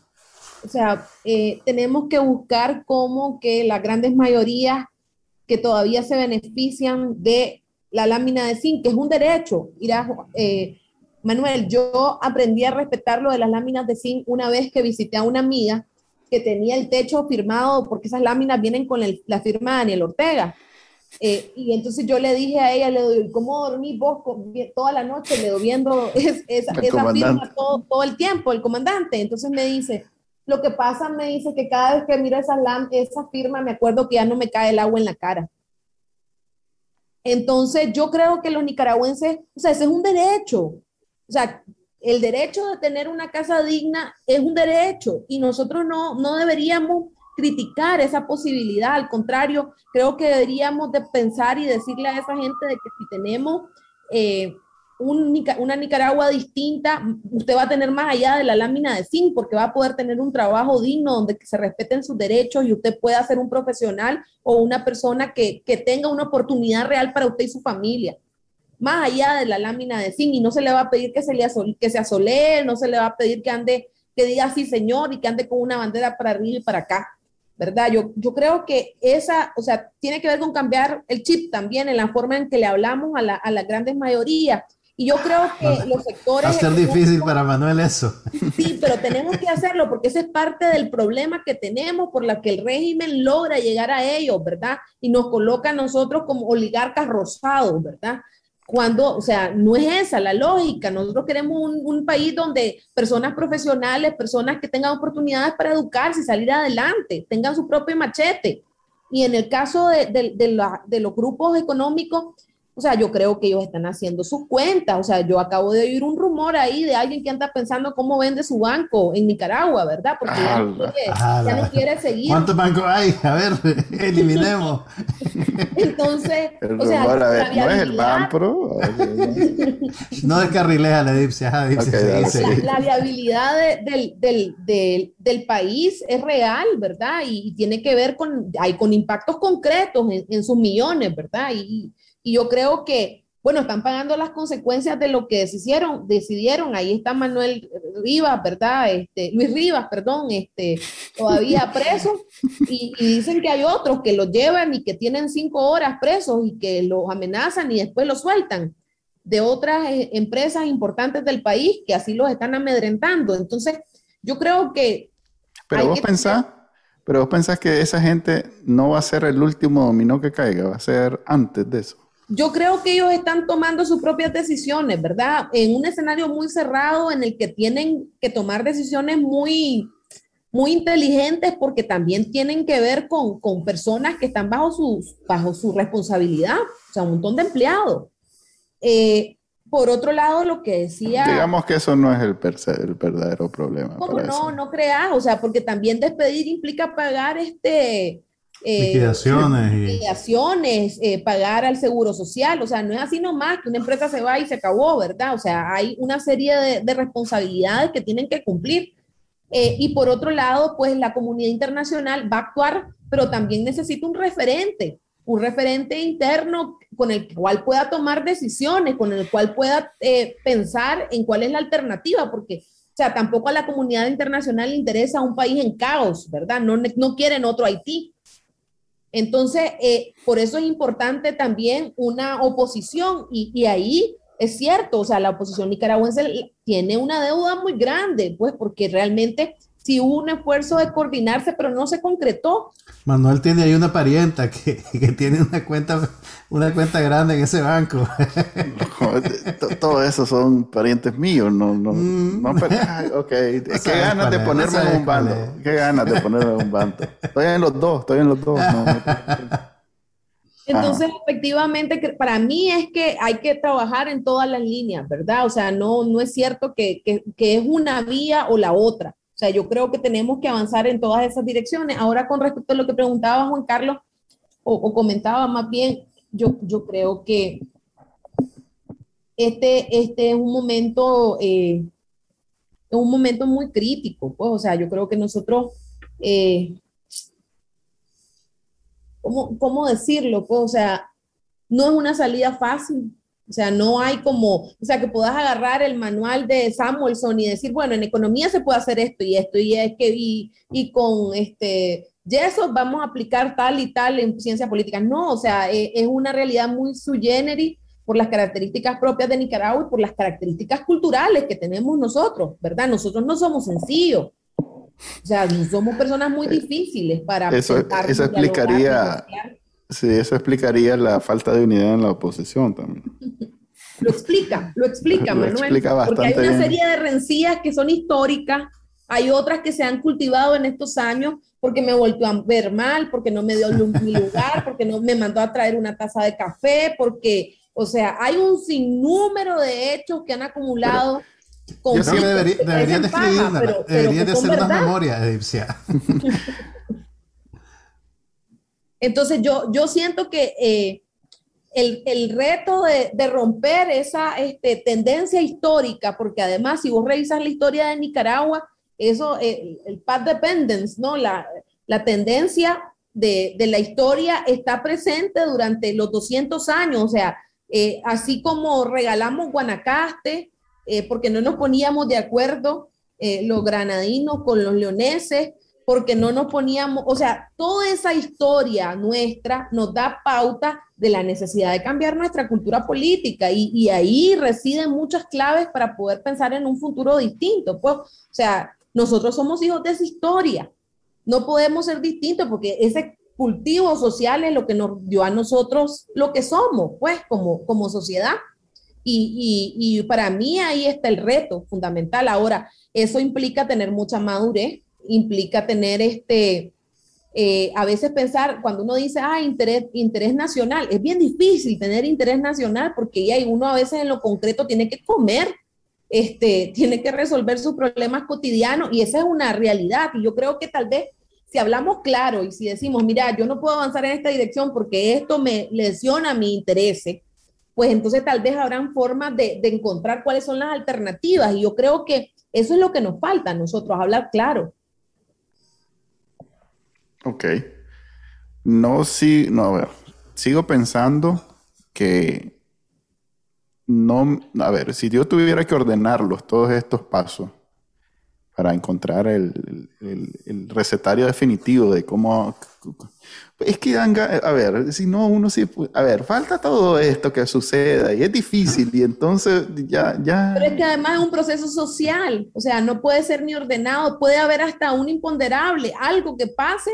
O sea, eh, tenemos que buscar cómo que las grandes mayorías que todavía se benefician de la lámina de zinc, que es un derecho. Mira, eh, Manuel, yo aprendí a respetar lo de las láminas de zinc una vez que visité a una amiga que tenía el techo firmado, porque esas láminas vienen con la firma de Daniel Ortega. Eh, y entonces yo le dije a ella, le doy, ¿cómo dormí vos toda la noche? Le doy viendo esa, firma todo, el tiempo, el comandante. Entonces me dice, lo que pasa, me dice que cada vez que miro esa, esa firma me acuerdo que ya no me cae el agua en la cara. Entonces yo creo que los nicaragüenses, o sea, ese es un derecho. O sea, el derecho de tener una casa digna es un derecho y nosotros no, no deberíamos criticar esa posibilidad, al contrario, creo que deberíamos de pensar y decirle a esa gente de que si tenemos eh, una Nicaragua distinta, usted va a tener más allá de la lámina de zinc, porque va a poder tener un trabajo digno donde se respeten sus derechos y usted pueda ser un profesional o una persona que, tenga una oportunidad real para usted y su familia. Más allá de la lámina de zinc, y no se le va a pedir que se, le que se asolee, no se le va a pedir que ande, que diga sí señor y que ande con una bandera para arriba y para acá ¿verdad? Yo, yo creo que esa, o sea, tiene que ver con cambiar el chip también en la forma en que le hablamos a, la, a las grandes mayorías. Y yo creo que los sectores... Va a ser difícil para Manuel eso. Sí, pero tenemos que hacerlo porque ese es parte del problema que tenemos por la que el régimen logra llegar a ellos, ¿verdad? Y nos coloca a nosotros como oligarcas rosados, ¿verdad? cuando, o sea, no es esa la lógica. Nosotros queremos un, país donde personas profesionales, personas que tengan oportunidades para educarse salir adelante, tengan su propio machete. Y en el caso de, de, los grupos económicos, o sea, yo creo que ellos están haciendo sus cuentas. O sea, yo acabo de oír un rumor ahí de alguien que anda pensando cómo vende su banco en Nicaragua, ¿verdad? Porque ya, no quiere, seguir. ¿Cuántos bancos hay? A ver, eliminemos. Entonces, o sea, ¿no es el Banpro? no descarrilea la Dipsia. la, viabilidad del, del, del, del, país es real, ¿verdad? Y, tiene que ver con, hay, con impactos concretos en, en sus millones, ¿verdad? Y, y yo creo que, bueno, están pagando las consecuencias de lo que decidieron, decidieron. Ahí está Manuel Rivas, ¿verdad? Este, Luis Rivas, perdón, este, todavía preso. Y, dicen que hay otros que los llevan y que tienen cinco horas presos y que los amenazan y después los sueltan de otras eh, empresas importantes del país que así los están amedrentando. Entonces, yo creo que... Pero vos pensás, pero vos pensás que esa gente no va a ser el último dominó que caiga, va a ser antes de eso. Yo creo que ellos están tomando sus propias decisiones, ¿verdad? En un escenario muy cerrado en el que tienen que tomar decisiones muy, muy inteligentes porque también tienen que ver con, con personas que están bajo, sus, bajo su responsabilidad, o sea, un montón de empleados. Eh, por otro lado, lo que decía... Digamos que eso no es el, el verdadero problema. ¿Cómo no? No creas, o sea, porque también despedir implica pagar este eh, liquidaciones, eh, pagar al seguro social, o sea, no es así nomás que una empresa se va y se acabó, ¿verdad? O sea, hay una serie de, responsabilidades que tienen que cumplir. Eh, y por otro lado, pues la comunidad internacional va a actuar, pero también necesita un referente, un referente interno con el cual pueda tomar decisiones, con el cual pueda pensar en cuál es la alternativa, porque o sea, tampoco a la comunidad internacional le interesa un país en caos, ¿verdad? No, no quieren otro Haití. Entonces, eh, por eso es importante también una oposición y, ahí es cierto, o sea, la oposición nicaragüense tiene una deuda muy grande, pues porque realmente sí hubo un esfuerzo de coordinarse, pero no se concretó. Manuel tiene ahí una parienta que, que tiene una cuenta, una cuenta grande en ese banco. Todo eso son parientes míos, no, no, mm. no ok. Qué ganas de ponerme en un bando. Qué ganas de ponerme en un bando. Estoy en los dos, estoy en los dos. Entonces, efectivamente, para mí es que hay que trabajar en todas las líneas, ¿verdad? O sea, no, no es cierto que, que, que es una vía o la otra. O sea, yo creo que tenemos que avanzar en todas esas direcciones. Ahora, con respecto a lo que preguntaba Juan Carlos, o, comentaba más bien, yo, yo creo que este, este es un momento, eh, un momento muy crítico, pues, o sea, yo creo que nosotros, eh, ¿cómo, ¿cómo, decirlo? Pues, o sea, no es una salida fácil, o sea, no hay como, o sea, que puedas agarrar el manual de Samuelson y decir, bueno, en economía se puede hacer esto y esto, y es que, y, y con este, eso vamos a aplicar tal y tal en ciencia política. No, o sea, es, es una realidad muy sui generis por las características propias de Nicaragua y por las características culturales que tenemos nosotros, ¿verdad? Nosotros no somos sencillos. O sea, somos personas muy difíciles para... Eso, eso explicaría... Sí, eso explicaría la falta de unidad en la oposición también. Lo explica, lo explica, Manuel. porque hay una serie de rencillas que son históricas, hay otras que se han cultivado en estos años porque me volvió a ver mal, porque no me dio mi lugar, porque no me mandó a traer una taza de café, porque, o sea, hay un sinnúmero de hechos que han acumulado. Yo sí debería, deberían de escribir, debería de hacer una memoria egipcia. Entonces yo, yo siento que eh, el, reto de, romper esa este, tendencia histórica, porque además si vos revisas la historia de Nicaragua, eso, eh, el, path dependence, ¿no? La, tendencia de, la historia está presente durante los 200 años, o sea, eh, así como regalamos Guanacaste, porque no nos poníamos de acuerdo los granadinos con los leoneses, porque no nos poníamos, o sea, toda esa historia nuestra nos da pauta de la necesidad de cambiar nuestra cultura política y, ahí residen muchas claves para poder pensar en un futuro distinto. Pues, o sea, nosotros somos hijos de esa historia, no podemos ser distintos porque ese cultivo social es lo que nos dio a nosotros lo que somos, pues, como, como sociedad. Y, y, y para mí ahí está el reto fundamental. Ahora, eso implica tener mucha madurez implica tener este, eh, a veces pensar, cuando uno dice, ah, interés, interés nacional, es bien difícil tener interés nacional porque ya uno a veces en lo concreto tiene que comer, este, tiene que resolver sus problemas cotidianos y esa es una realidad. Y yo creo que tal vez si hablamos claro y si decimos, mira, yo no puedo avanzar en esta dirección porque esto me lesiona mi interés, pues entonces tal vez habrán formas de, de encontrar cuáles son las alternativas. Y yo creo que eso es lo que nos falta a nosotros, hablar claro. Ok. No, sí, no, a ver, sigo pensando que no, a ver, si yo tuviera que ordenarlos, todos estos pasos, para encontrar el, recetario definitivo de cómo... Es que, a ver, si no, uno sí... A ver, falta todo esto que suceda y es difícil y entonces ya, ya... Pero es que además es un proceso social, o sea, no puede ser ni ordenado, puede haber hasta un imponderable, algo que pase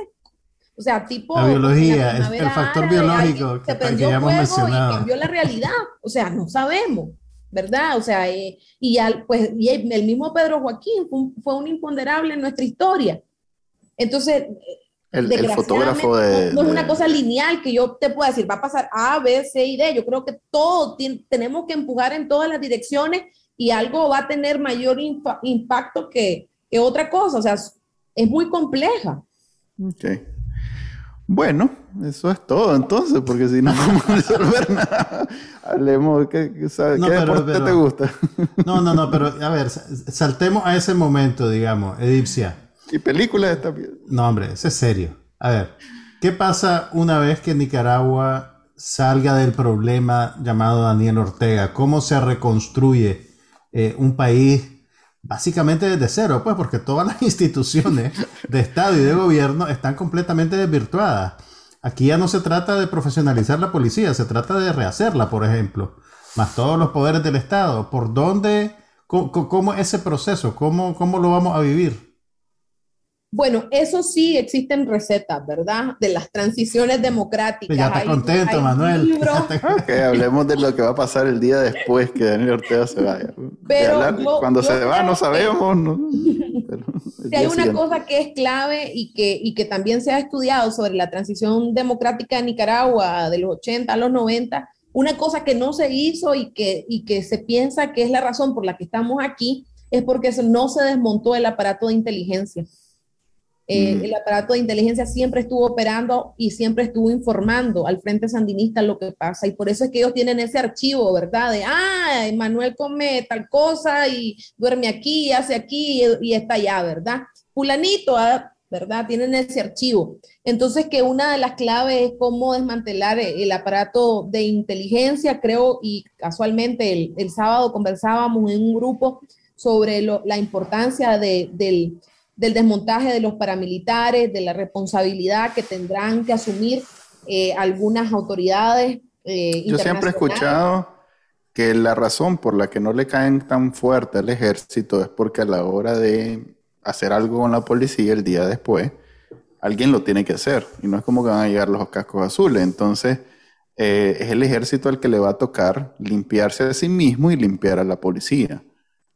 o sea, tipo. La biología, el, factor biológico que, que, ya hemos mencionado. Y cambió la realidad. O sea, no sabemos, ¿verdad? O sea, eh, y, ya, pues, y el mismo Pedro Joaquín fue un, imponderable en nuestra historia. Entonces. El, fotógrafo de. No, es una cosa lineal que yo te pueda decir, va a pasar A, B, C y D. Yo creo que todo tenemos que empujar en todas las direcciones y algo va a tener mayor impacto que, que otra cosa. O sea, es muy compleja. Okay. Bueno, eso es todo entonces, porque si no vamos a resolver nada, hablemos, ¿qué, qué, no, deporte te gusta? no, no, no, pero a ver, saltemos a ese momento, digamos, Edipcia. ¿Y película de esta No, hombre, eso es serio. A ver, ¿qué pasa una vez que Nicaragua salga del problema llamado Daniel Ortega? ¿Cómo se reconstruye eh, un país básicamente desde cero, pues porque todas las instituciones de Estado y de gobierno están completamente desvirtuadas. Aquí ya no se trata de profesionalizar la policía, se trata de rehacerla, por ejemplo, más todos los poderes del Estado. ¿Por dónde, cómo, ese proceso, cómo, cómo lo vamos a vivir? Bueno, eso sí existen recetas, ¿verdad? De las transiciones democráticas. Ya está contento, Manuel. hablemos de lo que va a pasar el día después que Daniel Ortega se vaya. Pero cuando se va no sabemos. ¿no? si hay una cosa que es clave y que, y que también se ha estudiado sobre la transición democrática de Nicaragua de los 80 a los 90, una cosa que no se hizo y que, y que se piensa que es la razón por la que estamos aquí es porque no se desmontó el aparato de inteligencia. Eh, el aparato de inteligencia siempre estuvo operando y siempre estuvo informando al Frente Sandinista lo que pasa. Y por eso es que ellos tienen ese archivo, ¿verdad? De, ah, Manuel come tal cosa y duerme aquí, y hace aquí y, está allá, ¿verdad? Fulanito, ah, ¿verdad? Tienen ese archivo. Entonces, que una de las claves es cómo desmantelar el aparato de inteligencia, creo, y casualmente el, sábado conversábamos en un grupo sobre la importancia del del desmontaje de los paramilitares, de la responsabilidad que tendrán que asumir eh, algunas autoridades. Eh, Yo siempre he escuchado que la razón por la que no le caen tan fuerte al ejército es porque a la hora de hacer algo con la policía el día después, alguien lo tiene que hacer. Y no es como que van a llegar los cascos azules. Entonces, eh, es el ejército al que le va a tocar limpiarse de sí mismo y limpiar a la policía.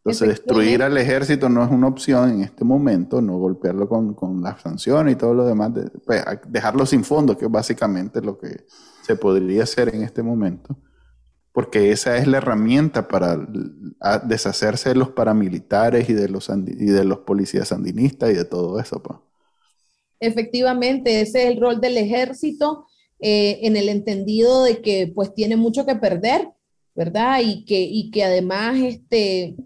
Entonces, destruir al ejército no es una opción en este momento, no golpearlo con, con las sanciones y todo lo demás, pues, dejarlo sin fondos, que es básicamente lo que se podría hacer en este momento, porque esa es la herramienta para deshacerse de los paramilitares y de los, y de los policías sandinistas y de todo eso. Pues. Efectivamente, ese es el rol del ejército eh, en el entendido de que pues tiene mucho que perder, ¿verdad? Y que, y que además este,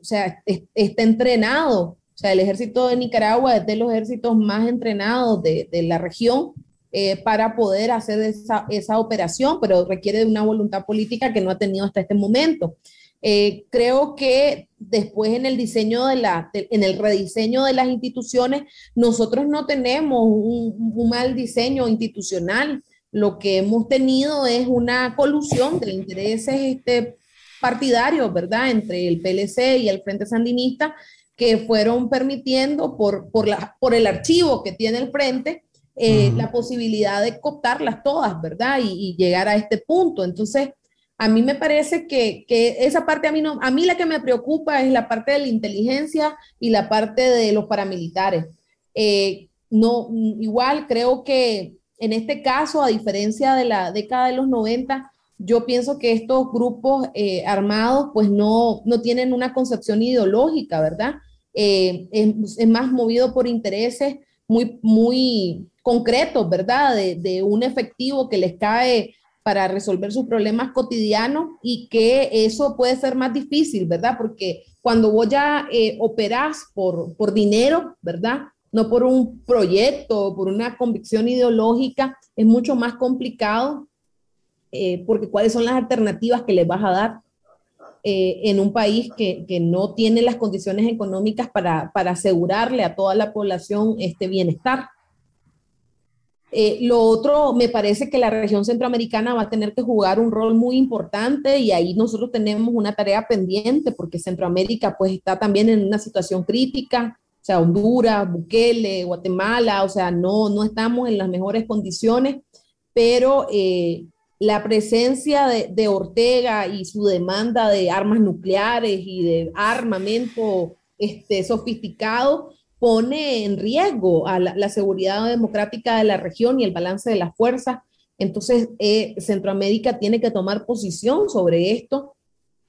o sea, está entrenado. O sea, el ejército de Nicaragua es de los ejércitos más entrenados de, la región eh, para poder hacer esa, operación, pero requiere de una voluntad política que no ha tenido hasta este momento. Eh, creo que después en el diseño de la, en el rediseño de las instituciones, nosotros no tenemos un, un, mal diseño institucional. Lo que hemos tenido es una colusión de intereses este, partidarios, ¿verdad?, entre el PLC y el Frente Sandinista, que fueron permitiendo por, por, la, por el archivo que tiene el Frente eh, la posibilidad de cooptarlas todas, ¿verdad? Y, llegar a este punto. Entonces, a mí me parece que, que, esa parte a mí no, a mí la que me preocupa es la parte de la inteligencia y la parte de los paramilitares. Eh, no, igual creo que en este caso, a diferencia de la década de los 90, yo pienso que estos grupos eh, armados pues no, no tienen una concepción ideológica, ¿verdad? Eh, es, más movido por intereses muy, muy concretos, ¿verdad? De, un efectivo que les cae para resolver sus problemas cotidianos y que eso puede ser más difícil, ¿verdad? Porque cuando vos ya eh, operás por, por dinero, ¿verdad? No por un proyecto, por una convicción ideológica, es mucho más complicado eh, porque cuáles son las alternativas que les vas a dar eh, en un país que, que, no tiene las condiciones económicas para, para, asegurarle a toda la población este bienestar. Eh, lo otro, me parece que la región centroamericana va a tener que jugar un rol muy importante y ahí nosotros tenemos una tarea pendiente porque Centroamérica pues está también en una situación crítica, o sea, Honduras, Bukele, Guatemala, o sea, no, no estamos en las mejores condiciones, pero eh, la presencia de, Ortega y su demanda de armas nucleares y de armamento este, sofisticado pone en riesgo a la, seguridad democrática de la región y el balance de las fuerzas. Entonces, eh, Centroamérica tiene que tomar posición sobre esto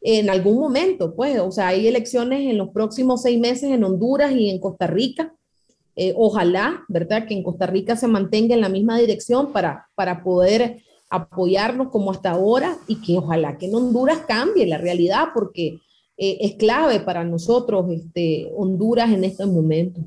en algún momento, pues, o sea, hay elecciones en los próximos seis meses en Honduras y en Costa Rica. Eh, ojalá, ¿verdad?, que en Costa Rica se mantenga en la misma dirección para, para poder apoyarnos como hasta ahora y que ojalá que en Honduras cambie la realidad porque eh, es clave para nosotros este, Honduras en estos momentos.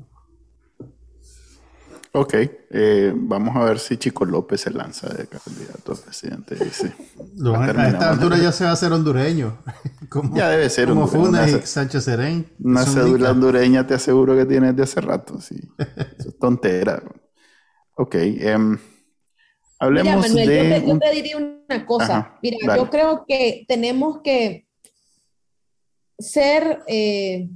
Ok, eh, vamos a ver si Chico López se lanza de candidato a presidente. Dice. a, esta altura ya se va a hacer hondureño. ya debe ser como Funes y Sánchez Serén. Una cédula hondureña te aseguro que tienes de hace rato. Sí. Eso es tontera. Ok. Um, Hablemos Mira, Manuel, de... Yo te, diría una cosa. Mira, yo creo que tenemos que ser, eh,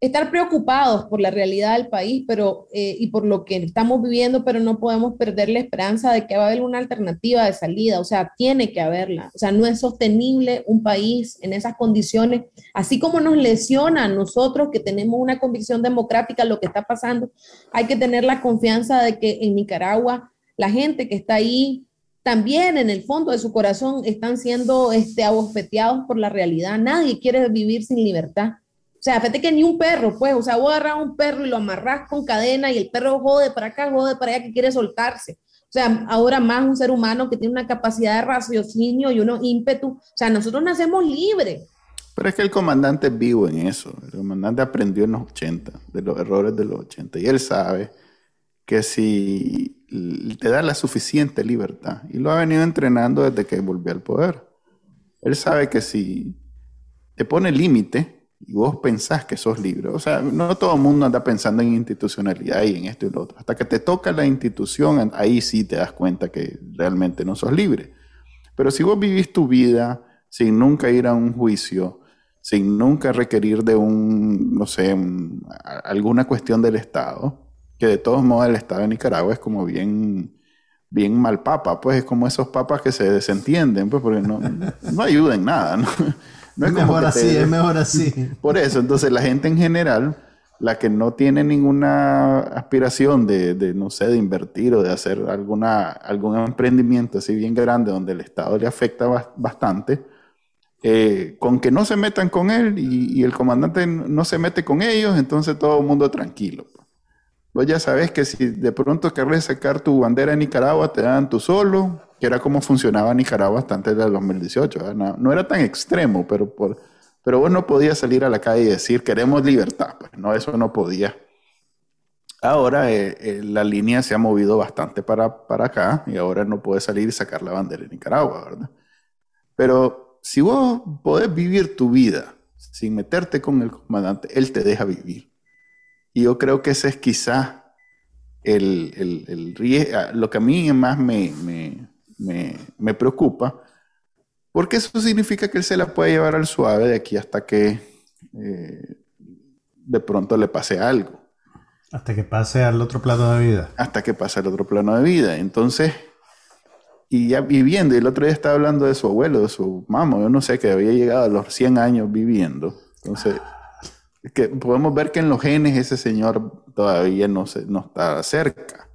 estar preocupados por la realidad del país pero, eh, y por lo que estamos viviendo, pero no podemos perder la esperanza de que va a haber una alternativa de salida. O sea, tiene que haberla. O sea, no es sostenible un país en esas condiciones, así como nos lesiona a nosotros que tenemos una convicción democrática lo que está pasando. Hay que tener la confianza de que en Nicaragua la gente que está ahí también en el fondo de su corazón están siendo este, abofeteados por la realidad. Nadie quiere vivir sin libertad. O sea, fíjate que ni un perro, pues, o sea, vos agarras a un perro y lo amarras con cadena y el perro jode para acá, jode para allá, que quiere soltarse. O sea, ahora más un ser humano que tiene una capacidad de raciocinio y uno ímpetu. O sea, nosotros nacemos libres. Pero es que el comandante es vivo en eso. El comandante aprendió en los 80, de los errores de los 80. Y él sabe que si te da la suficiente libertad. Y lo ha venido entrenando desde que volvió al poder. Él sabe que si te pone límite y vos pensás que sos libre, o sea, no todo el mundo anda pensando en institucionalidad y en esto y lo otro. Hasta que te toca la institución, ahí sí te das cuenta que realmente no sos libre. Pero si vos vivís tu vida sin nunca ir a un juicio, sin nunca requerir de un, no sé, alguna cuestión del Estado, que de todos modos el Estado de Nicaragua es como bien, bien mal papa, pues es como esos papas que se desentienden, pues porque no, no ayuda en nada, ¿no? no es, mejor así, es mejor así. Por eso, entonces la gente en general, la que no tiene ninguna aspiración de, de, no sé, de invertir o de hacer alguna, algún emprendimiento así bien grande donde el Estado le afecta bastante, eh, con que no se metan con él y, y, el comandante no se mete con ellos, entonces todo el mundo tranquilo. Pues. Vos ya sabes que si de pronto querés sacar tu bandera de Nicaragua, te dan tu solo, que era como funcionaba Nicaragua hasta antes del 2018. No, era tan extremo, pero, por, pero vos no podías salir a la calle y decir queremos libertad. Pues no, eso no podía. Ahora eh, eh, la línea se ha movido bastante para, para acá y ahora no puedes salir y sacar la bandera de Nicaragua, ¿verdad? Pero si vos podés vivir tu vida sin meterte con el comandante, él te deja vivir. Y yo creo que ese es quizá el, el, el riesgo, ah, lo que a mí más me, me, me, me, preocupa, porque eso significa que él se la puede llevar al suave de aquí hasta que eh, de pronto le pase algo. Hasta que pase al otro plano de vida. Hasta que pase al otro plano de vida. Entonces, y ya viviendo, y el otro día estaba hablando de su abuelo, de su mamá, yo no sé, que había llegado a los 100 años viviendo. Entonces, que podemos ver que en los genes ese señor todavía no, se, no está cerca.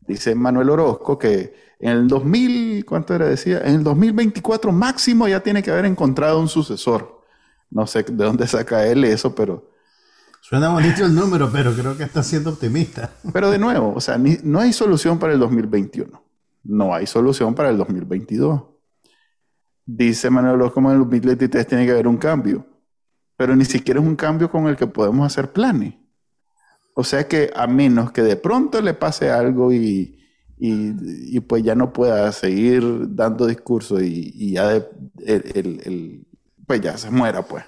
Dice Manuel Orozco que en el 2000, ¿cuánto era? Decía, en el 2024 máximo ya tiene que haber encontrado un sucesor. No sé de dónde saca él eso, pero... Suena bonito el número, pero creo que está siendo optimista. Pero de nuevo, o sea, no hay solución para el 2021. No hay solución para el 2022. Dice Manuel Orozco en el 2023 tiene que haber un cambio. Pero ni siquiera es un cambio con el que podemos hacer planes. O sea que a menos que de pronto le pase algo y, y, pues ya no pueda seguir dando discursos y, ya el, pues ya se muera pues.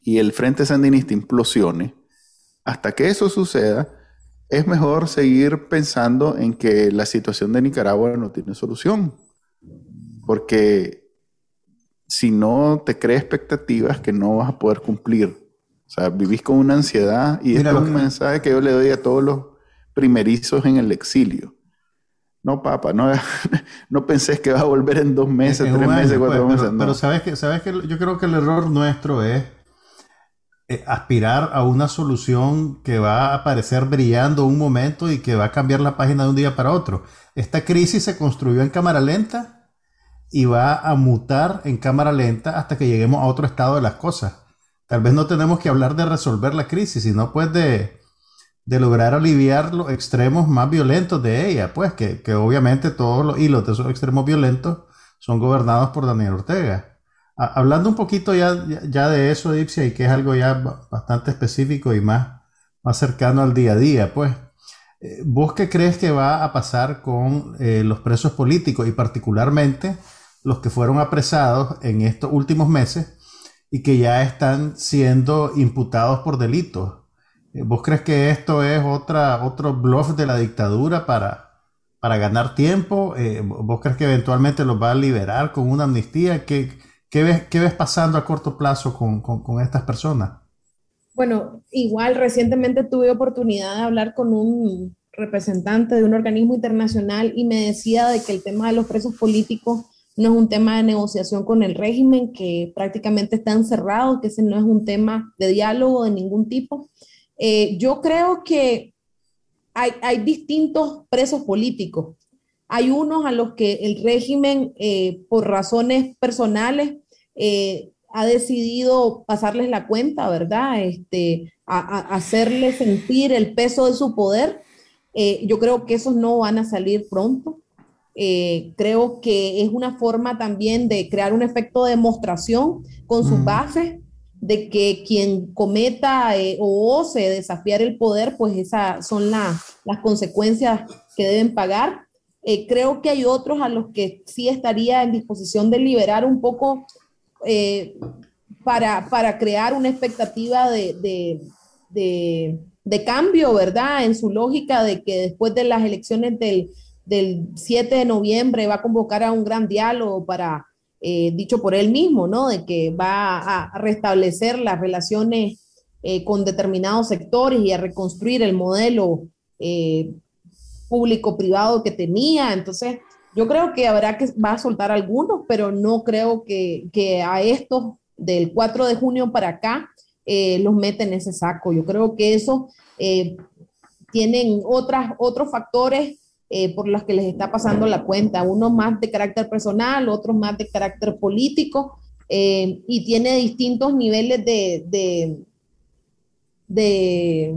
Y el Frente Sandinista implosione, hasta que eso suceda, es mejor seguir pensando en que la situación de Nicaragua no tiene solución. Porque si no te crees expectativas que no vas a poder cumplir. O sea, vivís con una ansiedad y Mira, es un mensaje que yo le doy a todos los primerizos en el exilio. No, papá, no, no pensés que va a volver en dos meses, tres meses, cuatro pues, meses. Pero, sabes que, sabes que yo creo que el error nuestro es eh, aspirar a una solución que va a aparecer brillando un momento y que va a cambiar la página de un día para otro. Esta crisis se construyó en cámara lenta y va a mutar en cámara lenta hasta que lleguemos a otro estado de las cosas. Tal vez no tenemos que hablar de resolver la crisis, sino pues de, de lograr aliviar los extremos más violentos de ella, pues que, que, obviamente todos los hilos de esos extremos violentos son gobernados por Daniel Ortega. hablando un poquito ya, ya de eso, Ipsia, y que es algo ya bastante específico y más, más cercano al día a día, pues, eh, ¿vos qué crees que va a pasar con eh, los presos políticos y particularmente los que fueron apresados en estos últimos meses y que ya están siendo imputados por delitos? Eh, ¿Vos crees que esto es otra, otro bluff de la dictadura para, para ganar tiempo? Eh, ¿Vos crees que eventualmente los va a liberar con una amnistía? ¿Qué, qué, ves, qué ves, pasando a corto plazo con, con, con, estas personas? Bueno, igual recientemente tuve oportunidad de hablar con un representante de un organismo internacional y me decía de que el tema de los presos políticos no es un tema de negociación con el régimen, que prácticamente están cerrados, que ese no es un tema de diálogo de ningún tipo. Eh, yo creo que hay, distintos presos políticos. Hay unos a los que el régimen, eh, por razones personales, eh, ha decidido pasarles la cuenta, ¿verdad? Este, a, hacerles sentir el peso de su poder. yo creo que esos no van a salir pronto. Creo que es una forma también de crear un efecto de demostración con sus bases de que quien cometa eh, o ose desafiar el poder, pues esas son las consecuencias que deben pagar. Eh, creo que hay otros a los que sí estaría en disposición de liberar un poco eh, para, para, crear una expectativa de, de, cambio, ¿verdad? En su lógica de que después de las elecciones del, del 7 de noviembre va a convocar a un gran diálogo para eh, dicho por él mismo, ¿no? De que va a restablecer las relaciones eh, con determinados sectores y a reconstruir el modelo eh, público-privado que tenía. Entonces, yo creo que habrá que, va a soltar algunos, pero no creo que, que a estos del 4 de junio para acá los meten en ese saco. Yo creo que eso tienen otras, otros factores eh, por las que les está pasando la cuenta, uno más de carácter personal, otros más de carácter político, eh, y tiene distintos niveles de, de,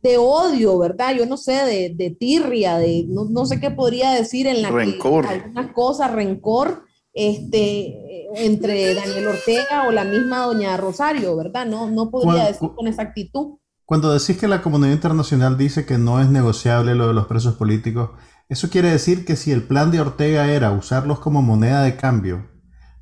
de, odio, ¿verdad? Yo no sé, de, tirria, de no, sé qué podría decir en la rencor. que algunas cosas, rencor, este, entre Daniel Ortega o la misma doña Rosario, ¿verdad? No, no podría decir con exactitud. Cuando decís que la comunidad internacional dice que no es negociable lo de los presos políticos, eso quiere decir que si el plan de Ortega era usarlos como moneda de cambio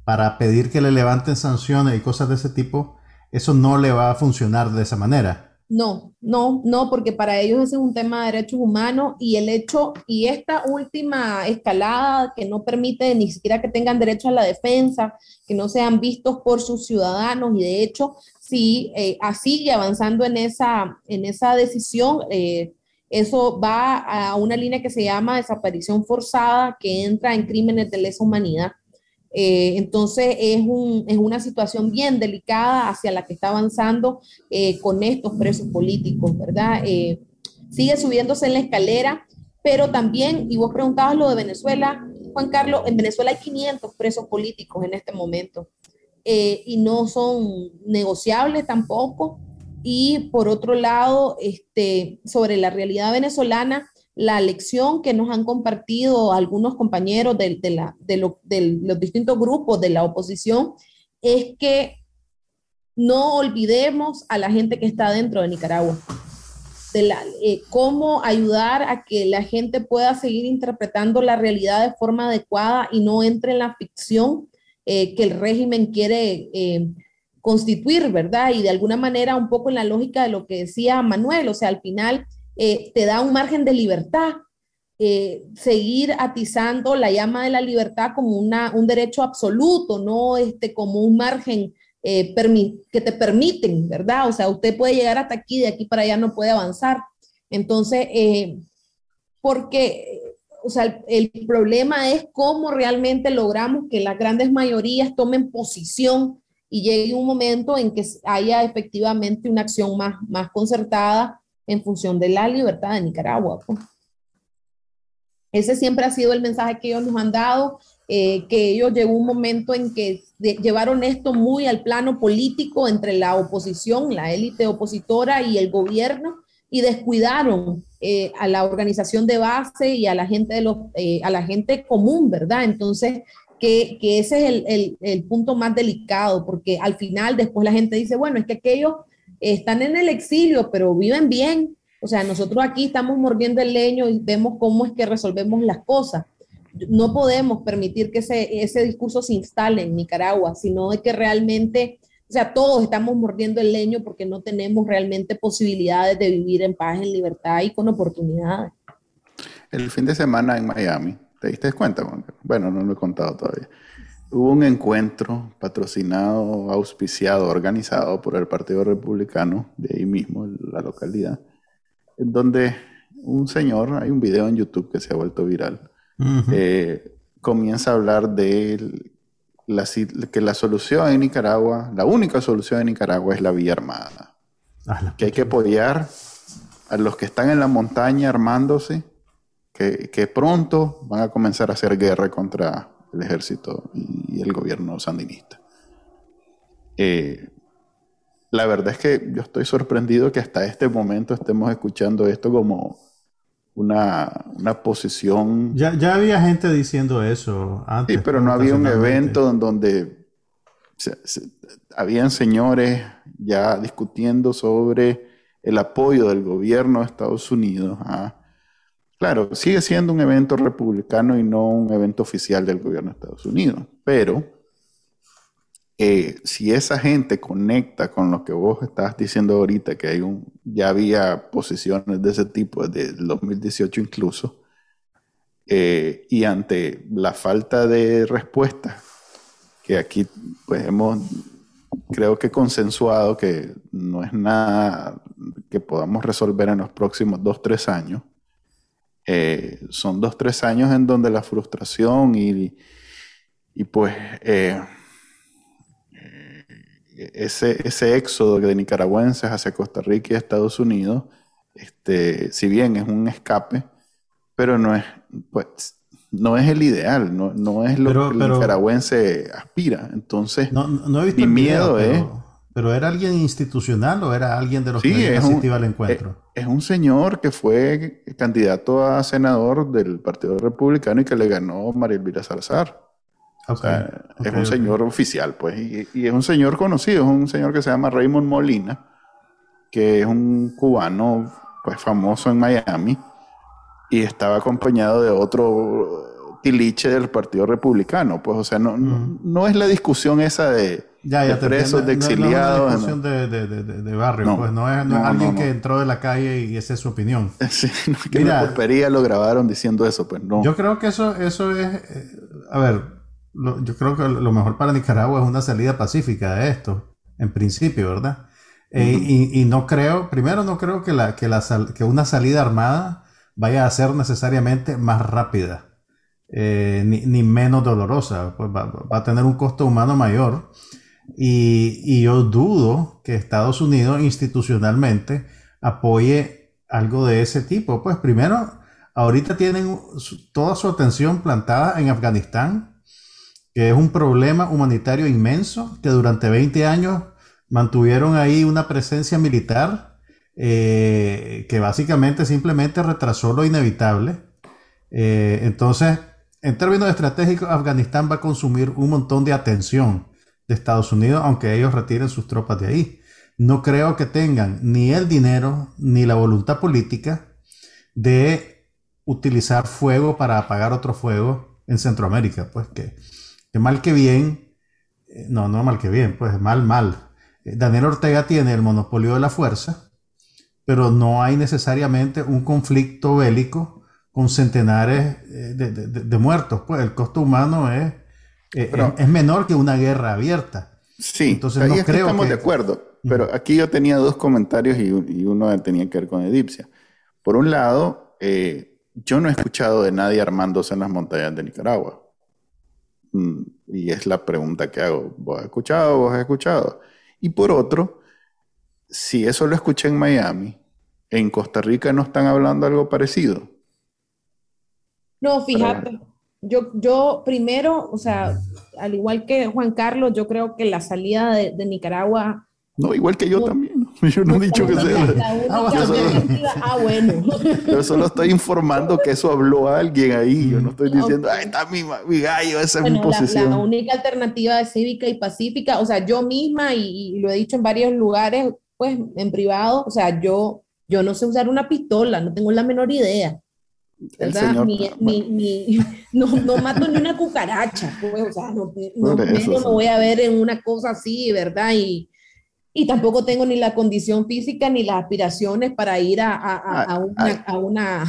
para pedir que le levanten sanciones y cosas de ese tipo, eso no le va a funcionar de esa manera. No, no, no, porque para ellos ese es un tema de derechos humanos y el hecho, y esta última escalada que no permite ni siquiera que tengan derecho a la defensa, que no sean vistos por sus ciudadanos y de hecho, si eh, sigue avanzando en esa, en esa decisión, eh, eso va a una línea que se llama desaparición forzada, que entra en crímenes de lesa humanidad. Eh, entonces es, una situación bien delicada hacia la que está avanzando eh, con estos presos políticos, ¿verdad? Eh, sigue subiéndose en la escalera, pero también, y vos preguntabas lo de Venezuela, Juan Carlos, en Venezuela hay 500 presos políticos en este momento y no son negociables tampoco. Y por otro lado, este, sobre la realidad venezolana, la lección que nos han compartido algunos compañeros de, de, los distintos grupos de la oposición es que no olvidemos a la gente que está dentro de Nicaragua. De la, eh, cómo ayudar a que la gente pueda seguir interpretando la realidad de forma adecuada y no entre en la ficción eh, que el régimen quiere eh, constituir, ¿verdad? Y de alguna manera un poco en la lógica de lo que decía Manuel, o sea, al final eh, te da un margen de libertad. Eh, seguir atizando la llama de la libertad como una, un derecho absoluto, no este, como un margen eh, que te permiten, ¿verdad? O sea, usted puede llegar hasta aquí, de aquí para allá no puede avanzar. Entonces, porque, o sea, el, el problema es cómo realmente logramos que las grandes mayorías tomen posición y llegue un momento en que haya efectivamente una acción más, más concertada en función de la libertad de Nicaragua. Ese siempre ha sido el mensaje que ellos nos han dado, eh, que ellos llegó un momento en que llevaron esto muy al plano político entre la oposición, la élite opositora y el gobierno, y descuidaron eh, a la organización de base y a la gente, de los, eh, a la gente común, ¿verdad? Entonces, que, que ese es el, el, el, punto más delicado, porque al final después la gente dice, bueno, es que aquellos están en el exilio, pero viven bien. O sea, nosotros aquí estamos mordiendo el leño y vemos cómo es que resolvemos las cosas. No podemos permitir que ese, ese discurso se instale en Nicaragua, sino de que realmente, o sea, todos estamos mordiendo el leño porque no tenemos realmente posibilidades de vivir en paz, en libertad y con oportunidades. El fin de semana en Miami, ¿te diste cuenta? Bueno, no lo he contado todavía. Hubo un encuentro patrocinado, auspiciado, organizado por el Partido Republicano de ahí mismo, la localidad, en donde un señor, hay un video en YouTube que se ha vuelto viral, eh, comienza a hablar de que la solución en Nicaragua, la única solución en Nicaragua es la vía armada. Ah, que hay que apoyar a los que están en la montaña armándose, que, que pronto van a comenzar a hacer guerra contra el ejército y el gobierno sandinista. Eh, la verdad es que yo estoy sorprendido que hasta este momento estemos escuchando esto como una, posición... Ya, ya, había gente diciendo eso antes. Sí, pero no había un evento en donde habían señores ya discutiendo sobre el apoyo del gobierno de Estados Unidos a Claro, sigue siendo un evento republicano y no un evento oficial del gobierno de Estados Unidos, pero eh, si esa gente conecta con lo que vos estás diciendo ahorita, que hay un, ya había posiciones de ese tipo desde el 2018 incluso, eh, y ante la falta de respuesta, que aquí pues hemos, creo que consensuado que no es nada que podamos resolver en los próximos dos, tres años, eh, son dos, tres años en donde la frustración y, y pues eh, ese, ese éxodo de nicaragüenses hacia Costa Rica y Estados Unidos, este, si bien es un escape, pero no es, pues, no es el ideal, no, no es lo que el nicaragüense aspira. Entonces, no, mi miedo es ¿Pero era alguien institucional o era alguien de los que asistía al encuentro? Es, es, un señor que fue candidato a senador del Partido Republicano y que le ganó María Elvira Salazar. o sea, es un señor oficial, pues, y, y, es un señor conocido, es un señor que se llama Raymond Molina, que es un cubano, pues, famoso en Miami, y estaba acompañado de otro tiliche del Partido Republicano, pues, o sea, no, no es la discusión esa de ya, ya de presos, de exiliados. No, es una de, de, de, barrio, pues no es, alguien que entró de la calle y esa es su opinión. Sí, no, que Mira, la lo grabaron diciendo eso, pues no. Yo creo que eso, eso es, eh, a ver, yo creo que lo mejor para Nicaragua es una salida pacífica de esto, en principio, ¿verdad? Eh, y, y, no creo, primero no creo que, la, que, la que una salida armada vaya a ser necesariamente más rápida eh, ni, menos dolorosa, pues va, a tener un costo humano mayor. Y, yo dudo que Estados Unidos institucionalmente apoye algo de ese tipo. Pues primero, ahorita tienen toda su atención plantada en Afganistán, que es un problema humanitario inmenso, que durante 20 años mantuvieron ahí una presencia militar eh, que básicamente simplemente retrasó lo inevitable. Eh, entonces, en términos estratégicos, Afganistán va a consumir un montón de atención de Estados Unidos, aunque ellos retiren sus tropas de ahí. No creo que tengan ni el dinero ni la voluntad política de utilizar fuego para apagar otro fuego en Centroamérica. Pues que, que mal que bien, eh, no, no mal que bien, pues mal, mal. Daniel Ortega tiene el monopolio de la fuerza, pero no hay necesariamente un conflicto bélico con centenares eh, de, muertos. Pues el costo humano es, eh, es, menor que una guerra abierta. Sí, entonces no creo estamos de acuerdo. Pero aquí yo tenía dos comentarios y, uno tenía que ver con Edipcia. Por un lado, eh, yo no he escuchado de nadie armándose en las montañas de Nicaragua. Mm, y es la pregunta que hago. ¿Vos has escuchado? ¿Vos has escuchado? Y por otro, si eso lo escuché en Miami, en Costa Rica no están hablando algo parecido. No, fíjate, yo, yo primero, o sea, al igual que Juan Carlos, yo creo que la salida de, Nicaragua... No, igual que yo también. Yo no he dicho que sea... ah, bueno. Yo solo estoy informando que eso habló alguien ahí. Yo no estoy diciendo, ay, está mi, gallo, esa es mi posición. La, única alternativa es cívica y pacífica, o sea, yo misma, y, lo he dicho en varios lugares, pues en privado, o sea, yo, yo no sé usar una pistola, no tengo la menor idea. ¿Verdad? no, no, mato ni una cucaracha, pues, o sea, no, no, me voy a ver en una cosa así, ¿verdad? Y, y tampoco tengo ni la condición física ni las aspiraciones para ir a, a, a, ah, una, a una,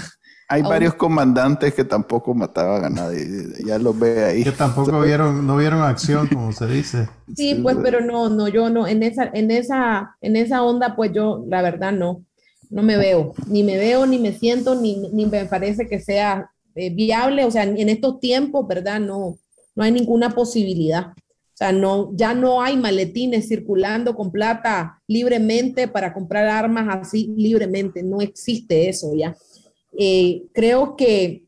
hay varios comandantes que tampoco mataban a nadie, ya los ve ahí. Que tampoco vieron, no vieron acción, como se dice. Sí, pues, pero no, no, yo no, en esa, en esa, en esa onda, pues yo, la verdad, no no me veo, ni me veo, ni me siento, ni, ni me parece que sea eh, viable, o sea, en estos tiempos, ¿verdad? No, no hay ninguna posibilidad. O sea, no, ya no hay maletines circulando con plata libremente para comprar armas así libremente, no existe eso ya. Eh, creo que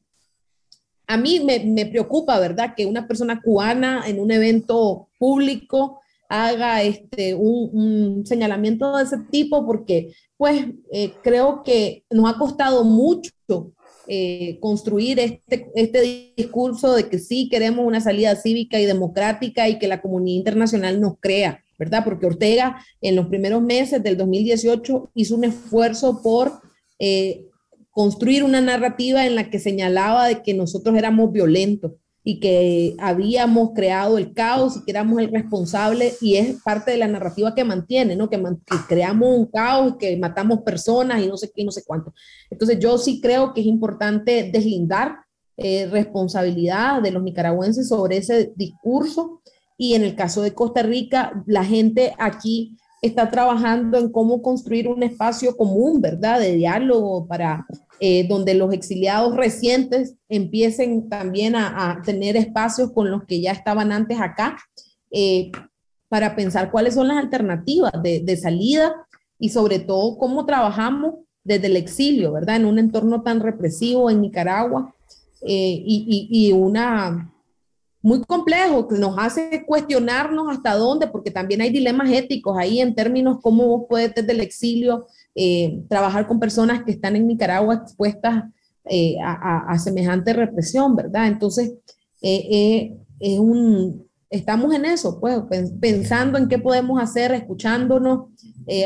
a mí me, me, preocupa, ¿verdad? Que una persona cubana en un evento público haga este, un, un, señalamiento de ese tipo porque pues eh, creo que nos ha costado mucho eh, construir este, este discurso de que sí queremos una salida cívica y democrática y que la comunidad internacional nos crea, ¿verdad? Porque Ortega en los primeros meses del 2018 hizo un esfuerzo por eh, construir una narrativa en la que señalaba de que nosotros éramos violentos y que habíamos creado el caos y que éramos el responsable y es parte de la narrativa que mantiene, ¿no? Que, creamos un caos, que matamos personas y no sé qué, no sé cuánto. Entonces yo sí creo que es importante deslindar eh, responsabilidad de los nicaragüenses sobre ese discurso y en el caso de Costa Rica, la gente aquí está trabajando en cómo construir un espacio común, ¿verdad? De diálogo para eh, donde los exiliados recientes empiecen también a, tener espacios con los que ya estaban antes acá, eh, para pensar cuáles son las alternativas de, salida y sobre todo cómo trabajamos desde el exilio, ¿verdad? En un entorno tan represivo en Nicaragua eh, y, y, una muy complejo que nos hace cuestionarnos hasta dónde, porque también hay dilemas éticos ahí en términos cómo vos puedes desde el exilio eh, trabajar con personas que están en Nicaragua expuestas eh, a, semejante represión, ¿verdad? Entonces, eh, es un, estamos en eso, pues, pensando en qué podemos hacer, escuchándonos,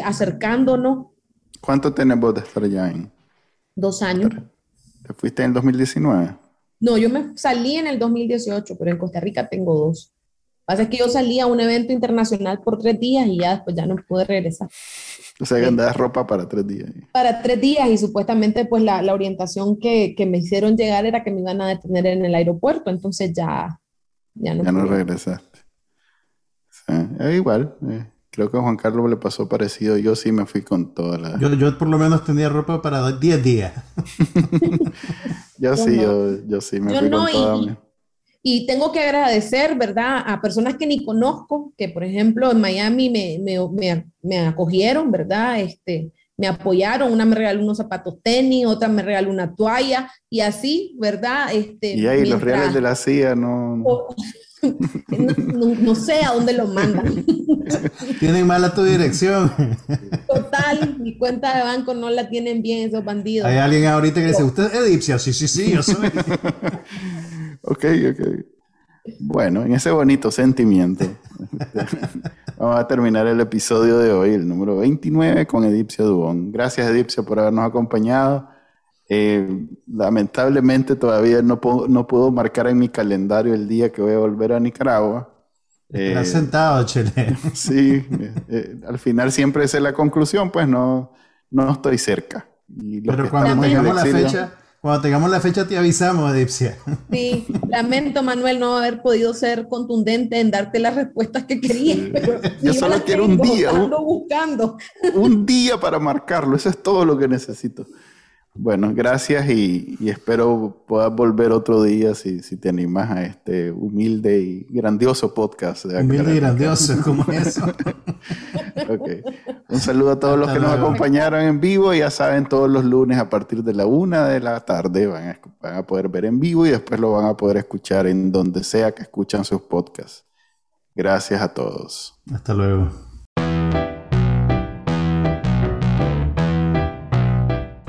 acercándonos. ¿Cuánto tenés vos de estar allá en? Dos años. ¿Te fuiste en el 2019? No, yo me salí en el 2018, pero en Costa Rica tengo dos. Pasa es que yo salí a un evento internacional por tres días y ya después ya no pude regresar. O sea, que andabas ropa para tres días. Para tres días y supuestamente pues la, la orientación que, que, me hicieron llegar era que me iban a detener en el aeropuerto, entonces ya, ya no. Ya no regresaste. igual, eh, creo que a Juan Carlos le pasó parecido, yo sí me fui con toda la... Yo, yo por lo menos tenía ropa para diez días. Yo, sí, yo, sí, me fui con toda y, tengo que agradecer, ¿verdad?, a personas que ni conozco, que por ejemplo en Miami me, me, me, acogieron, ¿verdad? Este, me apoyaron, una me regaló unos zapatos tenis, otra me regaló una toalla y así, ¿verdad? Este, y ahí los reales de la CIA no... no, sé a dónde lo mandan. Tienen mala tu dirección. Total, mi cuenta de banco no la tienen bien esos bandidos. Hay alguien ahorita que dice, ¿usted es egipcia? Sí, sí, sí, yo soy. ok, ok. Bueno, en ese bonito sentimiento, vamos a terminar el episodio de hoy, el número 29, con Edipcio Dubón. Gracias, Edipcio, por habernos acompañado. Eh, lamentablemente todavía no puedo, no puedo marcar en mi calendario el día que voy a volver a Nicaragua. Eh, sentado, Chile. Sí, eh, al final siempre es la conclusión, pues no, no estoy cerca. Pero cuando tengamos la fecha, cuando tengamos la fecha te avisamos, Edipcia. Sí, lamento, Manuel, no haber podido ser contundente en darte las respuestas que quería. Yo solo quiero un día. buscando. un día para marcarlo, eso es todo lo que necesito. Bueno, gracias y, espero puedas volver otro día si, si, te animas a este humilde y grandioso podcast. De humilde y grandioso, como eso. okay. Un saludo a todos los que nos acompañaron en vivo. Ya saben, todos los lunes a partir de la una de la tarde van a, van a poder ver en vivo y después lo van a poder escuchar en donde sea que escuchan sus podcasts. Gracias a todos. Hasta luego.